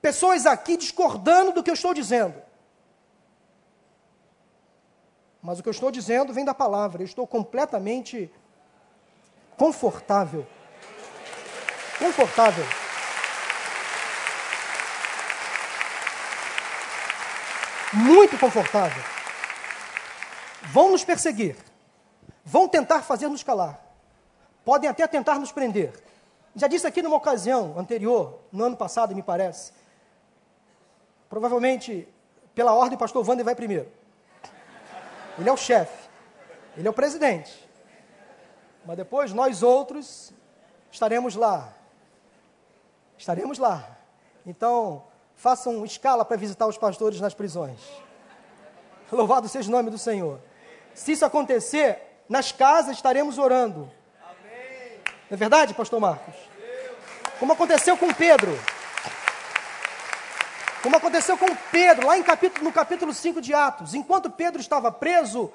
Pessoas aqui discordando do que eu estou dizendo. Mas o que eu estou dizendo vem da palavra. Eu estou completamente confortável. Confortável. muito confortável. Vão nos perseguir, vão tentar fazer-nos calar, podem até tentar nos prender. Já disse aqui numa ocasião anterior, no ano passado, me parece. Provavelmente, pela ordem, o pastor Wander vai primeiro. Ele é o chefe, ele é o presidente. Mas depois nós outros estaremos lá. Estaremos lá. Então, façam escala para visitar os pastores nas prisões. Louvado seja o nome do Senhor. Se isso acontecer, nas casas estaremos orando. Amém. Não é verdade, pastor Marcos? Como aconteceu com Pedro. Como aconteceu com Pedro, lá capítulo, no capítulo 5 de Atos. Enquanto Pedro estava preso,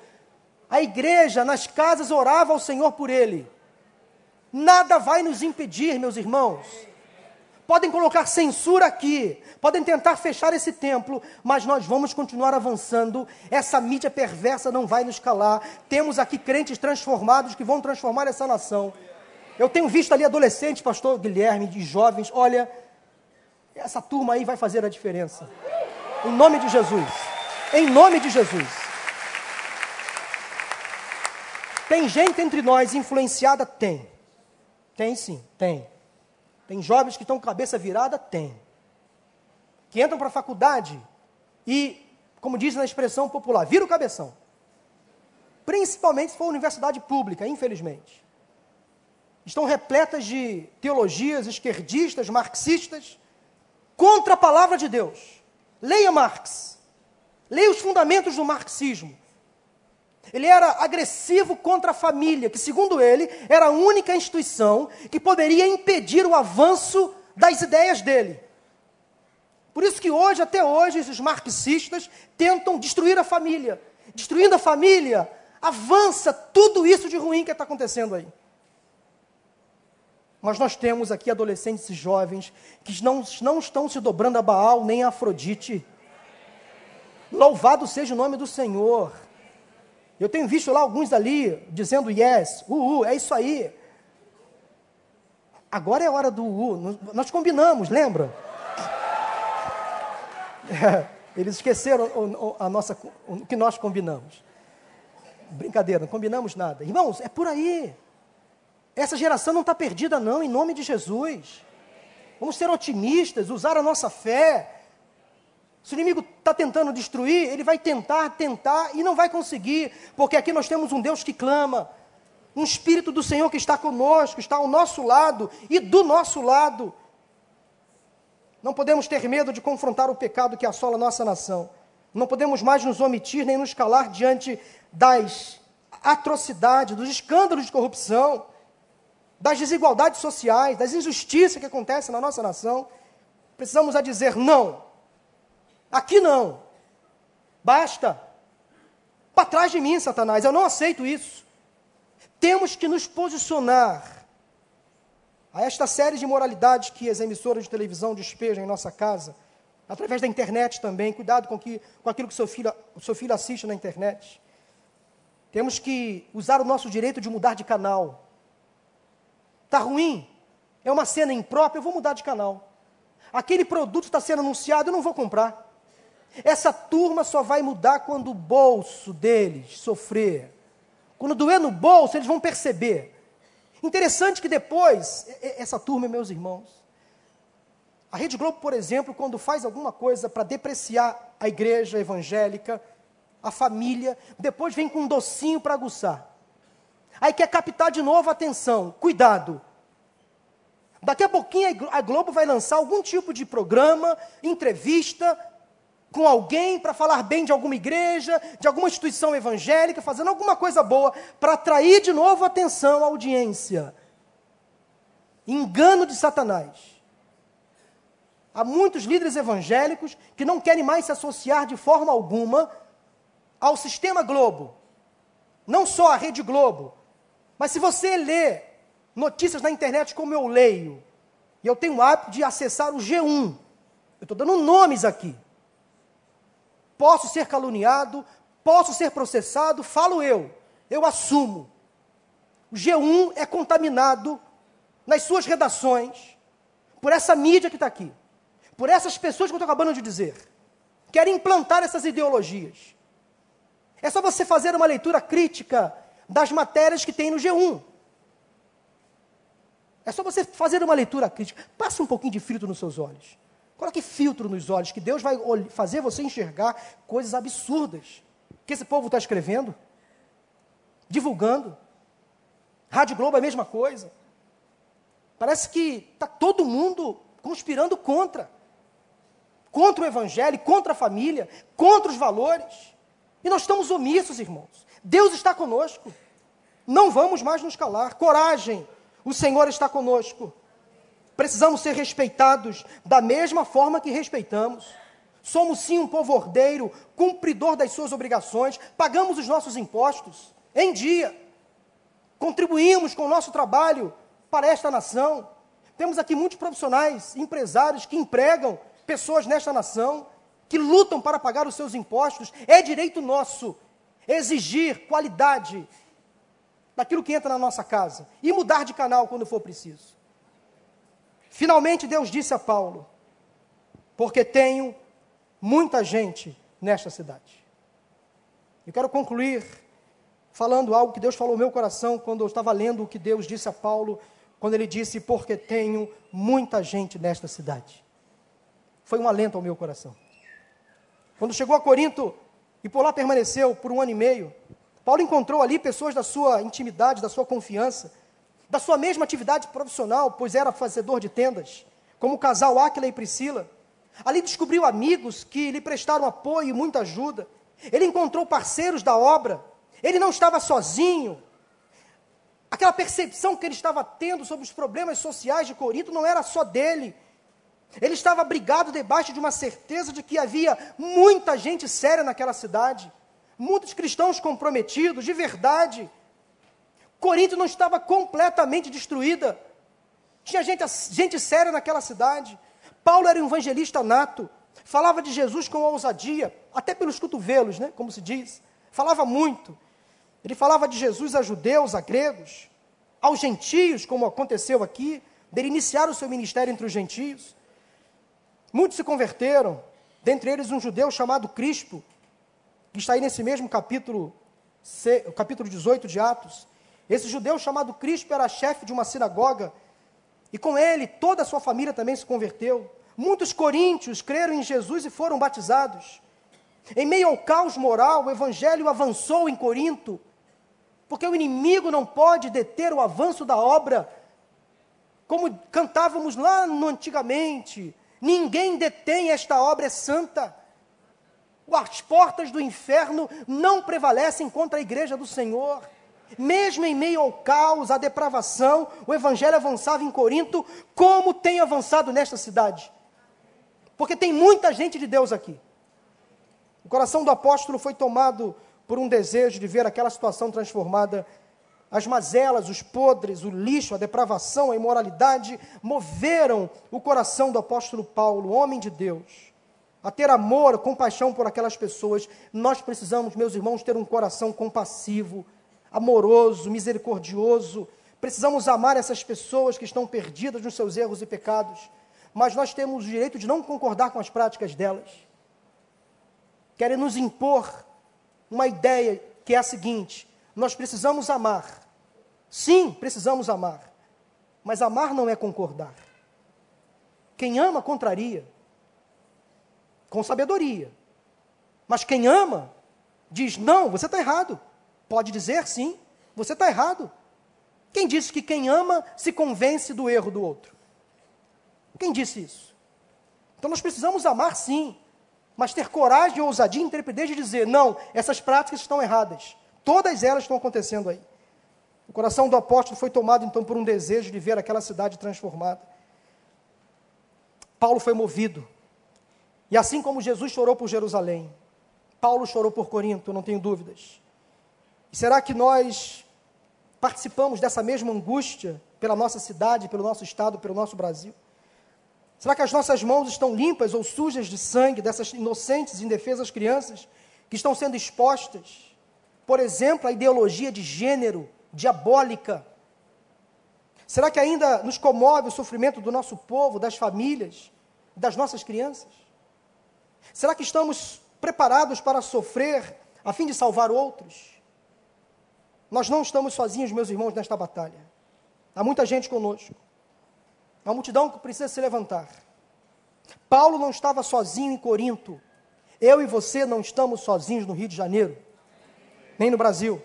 a igreja nas casas orava ao Senhor por ele. Nada vai nos impedir, meus irmãos, podem colocar censura aqui, podem tentar fechar esse templo, mas nós vamos continuar avançando. Essa mídia perversa não vai nos calar. Temos aqui crentes transformados que vão transformar essa nação. Eu tenho visto ali adolescentes, pastor Guilherme, de jovens, olha, essa turma aí vai fazer a diferença. Em nome de Jesus. Em nome de Jesus. Tem gente entre nós influenciada? Tem. Tem sim, tem. Tem jovens que estão com cabeça virada? Tem. Que entram para a faculdade e, como diz na expressão popular, vira o cabeção. Principalmente se for universidade pública, infelizmente. Estão repletas de teologias esquerdistas, marxistas, contra a palavra de Deus. Leia Marx. Leia os fundamentos do marxismo. Ele era agressivo contra a família, que, segundo ele, era a única instituição que poderia impedir o avanço das ideias dele. Por isso que hoje, até hoje, os marxistas tentam destruir a família. Destruindo a família, avança tudo isso de ruim que está acontecendo aí. Mas nós temos aqui adolescentes e jovens que não, não estão se dobrando a Baal nem a Afrodite. Louvado seja o nome do Senhor. Eu tenho visto lá alguns ali dizendo yes, uh, uh, é isso aí. Agora é hora do uh, nós combinamos, lembra? É, *laughs* eles esqueceram a nossa, o que nós combinamos. Brincadeira, não combinamos nada. Irmãos, é por aí. Essa geração não está perdida, não, em nome de Jesus. Vamos ser otimistas, usar a nossa fé. Se o inimigo está tentando destruir, ele vai tentar, tentar e não vai conseguir, porque aqui nós temos um Deus que clama, um Espírito do Senhor que está conosco, está ao nosso lado e do nosso lado. Não podemos ter medo de confrontar o pecado que assola a nossa nação. Não podemos mais nos omitir nem nos calar diante das atrocidades, dos escândalos de corrupção, das desigualdades sociais, das injustiças que acontecem na nossa nação. Precisamos a dizer não. Aqui não. Basta. Para trás de mim, Satanás, eu não aceito isso. Temos que nos posicionar a esta série de moralidades que as emissoras de televisão despejam em nossa casa, através da internet também, cuidado com, que, com aquilo que seu filho, seu filho assiste na internet. Temos que usar o nosso direito de mudar de canal. Está ruim? É uma cena imprópria, eu vou mudar de canal. Aquele produto está sendo anunciado, eu não vou comprar. Essa turma só vai mudar quando o bolso deles sofrer. Quando doer no bolso, eles vão perceber. Interessante que depois, essa turma, meus irmãos, a Rede Globo, por exemplo, quando faz alguma coisa para depreciar a igreja evangélica, a família, depois vem com um docinho para aguçar. Aí quer captar de novo a atenção. Cuidado. Daqui a pouquinho a Globo vai lançar algum tipo de programa, entrevista, com alguém para falar bem de alguma igreja, de alguma instituição evangélica, fazendo alguma coisa boa para atrair de novo a atenção, a audiência. Engano de Satanás. Há muitos líderes evangélicos que não querem mais se associar de forma alguma ao sistema Globo. Não só a Rede Globo. Mas se você lê notícias na internet como eu leio, e eu tenho o hábito de acessar o G1, eu estou dando nomes aqui posso ser caluniado, posso ser processado, falo eu, eu assumo. O G1 é contaminado nas suas redações por essa mídia que está aqui, por essas pessoas que eu estou acabando de dizer, querem implantar essas ideologias. É só você fazer uma leitura crítica das matérias que tem no G1. É só você fazer uma leitura crítica. Passa um pouquinho de filtro nos seus olhos. Coloque filtro nos olhos, que Deus vai fazer você enxergar coisas absurdas que esse povo está escrevendo, divulgando. Rádio Globo é a mesma coisa. Parece que está todo mundo conspirando contra. Contra o Evangelho, contra a família, contra os valores. E nós estamos omissos, irmãos. Deus está conosco. Não vamos mais nos calar. Coragem, o Senhor está conosco. Precisamos ser respeitados da mesma forma que respeitamos. Somos sim um povo ordeiro, cumpridor das suas obrigações, pagamos os nossos impostos em dia, contribuímos com o nosso trabalho para esta nação. Temos aqui muitos profissionais, empresários que empregam pessoas nesta nação, que lutam para pagar os seus impostos. É direito nosso exigir qualidade daquilo que entra na nossa casa e mudar de canal quando for preciso. Finalmente Deus disse a Paulo: Porque tenho muita gente nesta cidade. Eu quero concluir falando algo que Deus falou no meu coração quando eu estava lendo o que Deus disse a Paulo, quando ele disse: Porque tenho muita gente nesta cidade. Foi um alento ao meu coração. Quando chegou a Corinto e por lá permaneceu por um ano e meio, Paulo encontrou ali pessoas da sua intimidade, da sua confiança, da sua mesma atividade profissional, pois era fazedor de tendas, como o casal Áquila e Priscila, Ali descobriu amigos que lhe prestaram apoio e muita ajuda. Ele encontrou parceiros da obra. Ele não estava sozinho. Aquela percepção que ele estava tendo sobre os problemas sociais de Corinto não era só dele. Ele estava abrigado debaixo de uma certeza de que havia muita gente séria naquela cidade, muitos cristãos comprometidos, de verdade. Corinto não estava completamente destruída. Tinha gente, gente séria naquela cidade. Paulo era um evangelista nato, falava de Jesus com ousadia, até pelos cotovelos, né, como se diz. Falava muito. Ele falava de Jesus a judeus, a gregos, aos gentios, como aconteceu aqui, dele iniciar o seu ministério entre os gentios. Muitos se converteram, dentre eles um judeu chamado Crispo, que está aí nesse mesmo capítulo, capítulo 18 de Atos. Esse judeu chamado Crispo era chefe de uma sinagoga, e com ele toda a sua família também se converteu. Muitos coríntios creram em Jesus e foram batizados. Em meio ao caos moral, o evangelho avançou em Corinto, porque o inimigo não pode deter o avanço da obra, como cantávamos lá no antigamente. Ninguém detém esta obra é santa. As portas do inferno não prevalecem contra a igreja do Senhor. Mesmo em meio ao caos, à depravação, o evangelho avançava em Corinto, como tem avançado nesta cidade. Porque tem muita gente de Deus aqui. O coração do apóstolo foi tomado por um desejo de ver aquela situação transformada. As mazelas, os podres, o lixo, a depravação, a imoralidade moveram o coração do apóstolo Paulo, homem de Deus, a ter amor, compaixão por aquelas pessoas. Nós precisamos, meus irmãos, ter um coração compassivo, amoroso, misericordioso. Precisamos amar essas pessoas que estão perdidas nos seus erros e pecados, mas nós temos o direito de não concordar com as práticas delas. Querem nos impor uma ideia que é a seguinte: nós precisamos amar. Sim, precisamos amar. Mas amar não é concordar. Quem ama contraria. Com sabedoria. Mas quem ama diz: não, você está errado. Pode dizer sim, você está errado. Quem disse que quem ama se convence do erro do outro? Quem disse isso? Então nós precisamos amar sim, mas ter coragem, ousadia intrepidez de dizer: não, essas práticas estão erradas. Todas elas estão acontecendo aí. O coração do apóstolo foi tomado então por um desejo de ver aquela cidade transformada. Paulo foi movido. E assim como Jesus chorou por Jerusalém, Paulo chorou por Corinto, não tenho dúvidas. E será que nós participamos dessa mesma angústia pela nossa cidade, pelo nosso estado, pelo nosso Brasil? Será que as nossas mãos estão limpas ou sujas de sangue dessas inocentes e indefesas crianças que estão sendo expostas, por exemplo, à ideologia de gênero diabólica? Será que ainda nos comove o sofrimento do nosso povo, das famílias, das nossas crianças? Será que estamos preparados para sofrer a fim de salvar outros? Nós não estamos sozinhos, meus irmãos, nesta batalha. Há muita gente conosco. Uma multidão que precisa se levantar. Paulo não estava sozinho em Corinto. Eu e você não estamos sozinhos no Rio de Janeiro, nem no Brasil.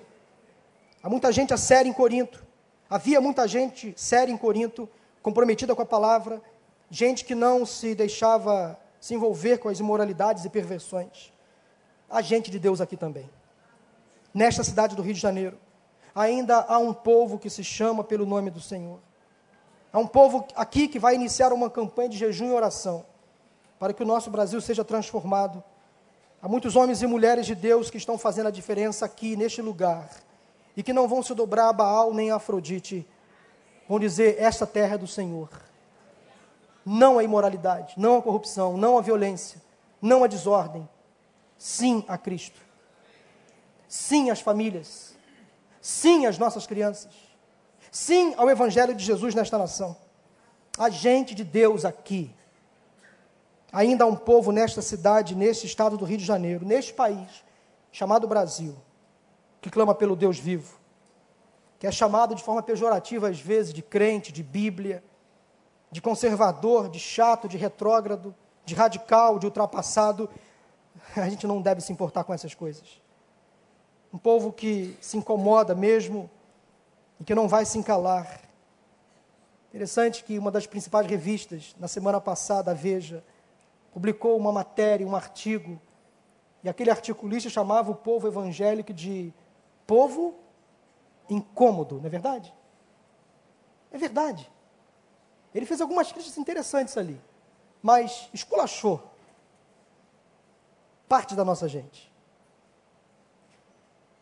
Há muita gente a séria em Corinto. Havia muita gente séria em Corinto, comprometida com a palavra, gente que não se deixava se envolver com as imoralidades e perversões. Há gente de Deus aqui também. Nesta cidade do Rio de Janeiro, ainda há um povo que se chama pelo nome do Senhor. Há um povo aqui que vai iniciar uma campanha de jejum e oração para que o nosso Brasil seja transformado. Há muitos homens e mulheres de Deus que estão fazendo a diferença aqui, neste lugar, e que não vão se dobrar a Baal nem a Afrodite. Vão dizer: esta terra é do Senhor. Não a imoralidade, não a corrupção, não a violência, não a desordem. Sim a Cristo. Sim às famílias. Sim às nossas crianças sim ao Evangelho de Jesus nesta nação. A gente de Deus aqui. Ainda há um povo nesta cidade, neste estado do Rio de Janeiro, neste país, chamado Brasil, que clama pelo Deus vivo, que é chamado de forma pejorativa às vezes de crente, de Bíblia, de conservador, de chato, de retrógrado, de radical, de ultrapassado. *laughs* A gente não deve se importar com essas coisas. Um povo que se incomoda mesmo e que não vai se encalar. Interessante que uma das principais revistas, na semana passada, a Veja, publicou uma matéria, um artigo, e aquele articulista chamava o povo evangélico de povo incômodo, não é verdade? É verdade. Ele fez algumas críticas interessantes ali, mas esculachou parte da nossa gente.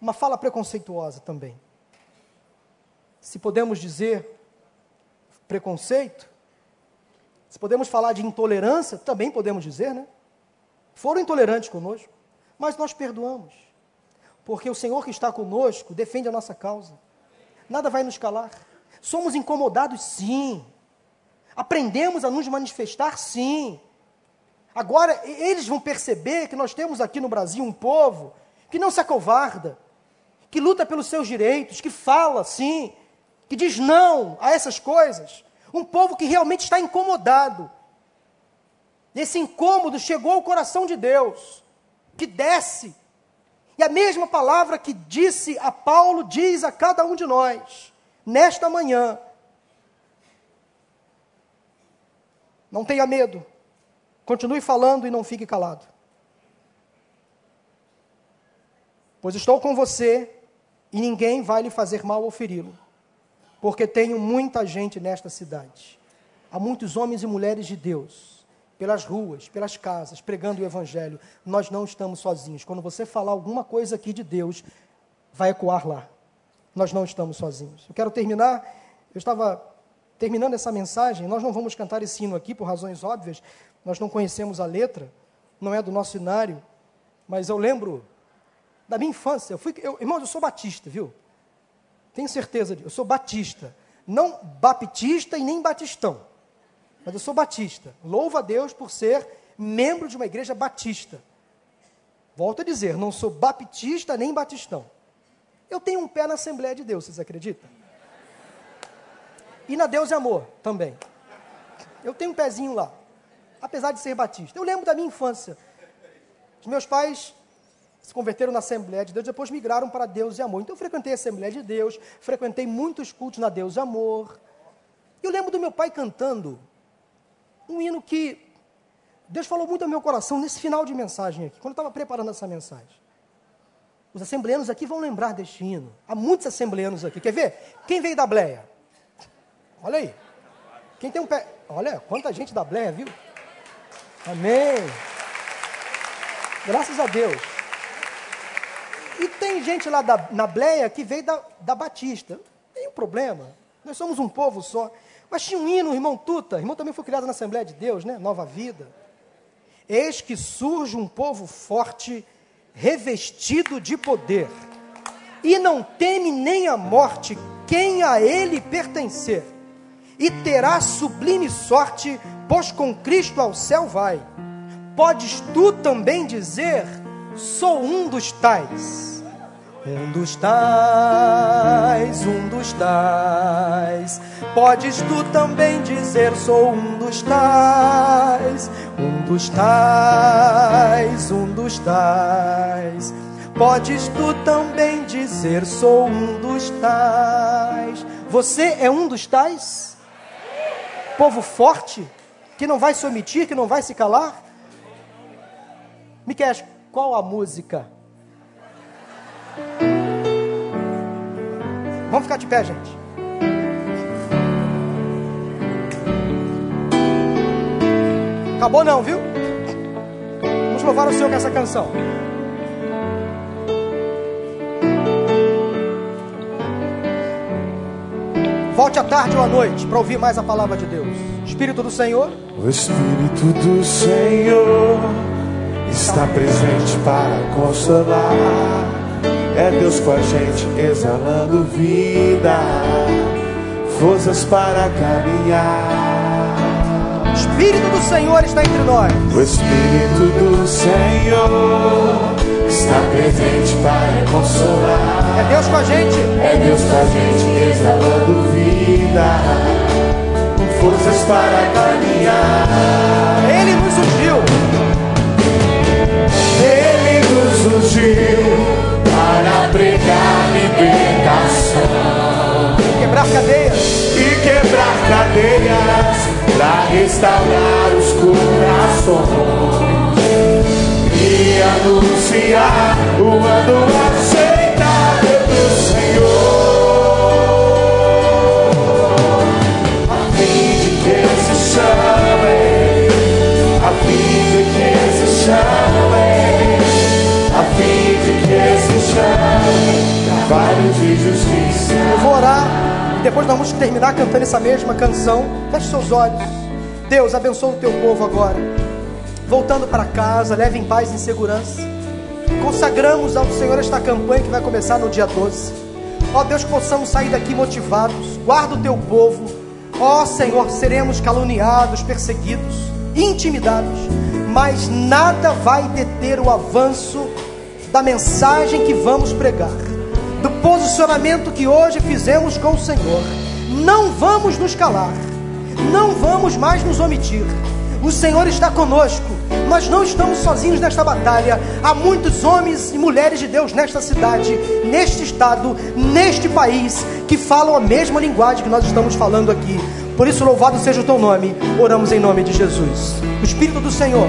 Uma fala preconceituosa também. Se podemos dizer preconceito, se podemos falar de intolerância, também podemos dizer, né? Foram intolerantes conosco, mas nós perdoamos. Porque o Senhor que está conosco defende a nossa causa. Nada vai nos calar. Somos incomodados, sim. Aprendemos a nos manifestar, sim. Agora, eles vão perceber que nós temos aqui no Brasil um povo que não se acovarda, que luta pelos seus direitos, que fala, sim, que diz não a essas coisas. Um povo que realmente está incomodado. Esse incômodo chegou ao coração de Deus, que desce. E a mesma palavra que disse a Paulo diz a cada um de nós, nesta manhã. Não tenha medo. Continue falando e não fique calado. Pois estou com você e ninguém vai lhe fazer mal ou feri-lo porque tenho muita gente nesta cidade. Há muitos homens e mulheres de Deus, pelas ruas, pelas casas, pregando o Evangelho. Nós não estamos sozinhos. Quando você falar alguma coisa aqui de Deus, vai ecoar lá. Nós não estamos sozinhos. Eu quero terminar. Eu estava terminando essa mensagem. Nós não vamos cantar esse hino aqui por razões óbvias. Nós não conhecemos a letra, não é do nosso cenário. Mas eu lembro da minha infância. Eu fui, eu, irmãos, eu sou batista, viu? Tenho certeza disso. Eu sou batista. Não baptista e nem batistão. Mas eu sou batista. Louvo a Deus por ser membro de uma igreja batista. Volto a dizer, não sou baptista nem batistão. Eu tenho um pé na Assembleia de Deus, vocês acreditam? E na Deus e Amor também. Eu tenho um pezinho lá, apesar de ser batista. Eu lembro da minha infância. Os meus pais se converteram na Assembleia de Deus, depois migraram para Deus e Amor. Então eu frequentei a Assembleia de Deus, frequentei muitos cultos na Deus e Amor. Eu lembro do meu pai cantando um hino que Deus falou muito ao meu coração nesse final de mensagem aqui, quando eu estava preparando essa mensagem. Os assembleanos aqui vão lembrar deste hino. Há muitos assembleanos aqui. Quer ver? Quem veio da Bleia? Olha aí. Quem tem um pé. Olha, quanta gente da Bleia, viu? Amém. Graças a Deus. E tem gente lá da, na Bleia que veio da, da Batista. Tem um problema. Nós somos um povo só. Mas tinha um hino, irmão Tuta. Irmão também foi criado na Assembleia de Deus, né? Nova vida. Eis que surge um povo forte, revestido de poder. E não teme nem a morte quem a ele pertencer. E terá sublime sorte, pois com Cristo ao céu vai. Podes tu também dizer sou um dos tais. Um dos tais, um dos tais. Podes tu também dizer: sou um dos tais, um dos tais, um dos tais. Podes tu também dizer: sou um dos tais. Você é um dos tais? Povo forte, que não vai se omitir, que não vai se calar? Miquel, qual a música? Vamos ficar de pé, gente. Acabou não, viu? Vamos louvar o Senhor com essa canção. Volte à tarde ou à noite para ouvir mais a palavra de Deus. Espírito do Senhor. O Espírito do Senhor está presente para consolar. É Deus com a gente exalando vida, forças para caminhar. O Espírito do Senhor está entre nós. O Espírito do Senhor está presente para consolar. É Deus com a gente. É Deus com a gente exalando vida, forças para caminhar. surgiu para pregar libertação. E quebrar cadeias. E quebrar cadeias para restaurar os corações. E anunciar o ano. De justiça. Eu vou orar e depois nós vamos terminar cantando essa mesma canção. Feche seus olhos. Deus, abençoa o teu povo agora. Voltando para casa, leve em paz e em segurança. Consagramos ao Senhor esta campanha que vai começar no dia 12. Ó Deus, que possamos sair daqui motivados. Guarda o teu povo. Ó Senhor, seremos caluniados, perseguidos, intimidados, mas nada vai deter o avanço da mensagem que vamos pregar, posicionamento que hoje fizemos com o Senhor. Não vamos nos calar, não vamos mais nos omitir. O Senhor está conosco. Nós não estamos sozinhos nesta batalha. Há muitos homens e mulheres de Deus nesta cidade, neste estado, neste país, que falam a mesma linguagem que nós estamos falando aqui. Por isso, louvado seja o teu nome. Oramos em nome de Jesus. O Espírito do Senhor.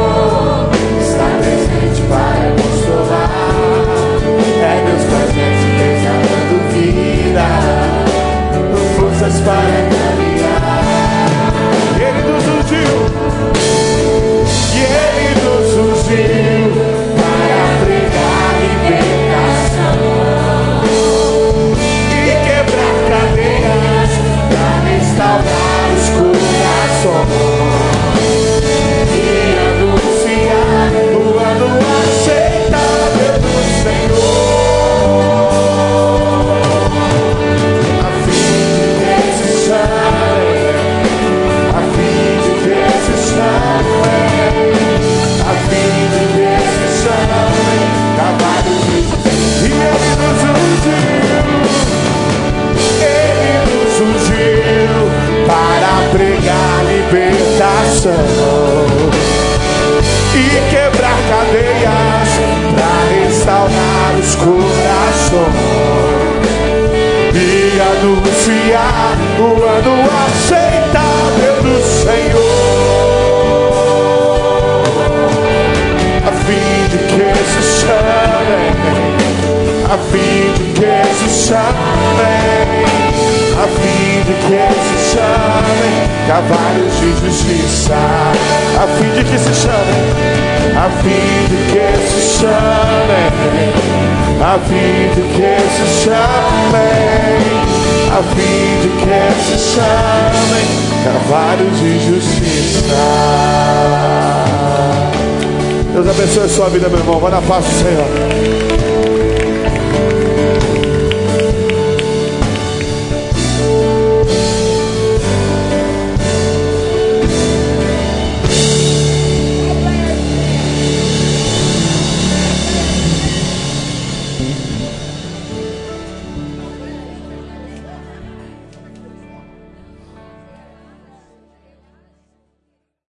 Senhor.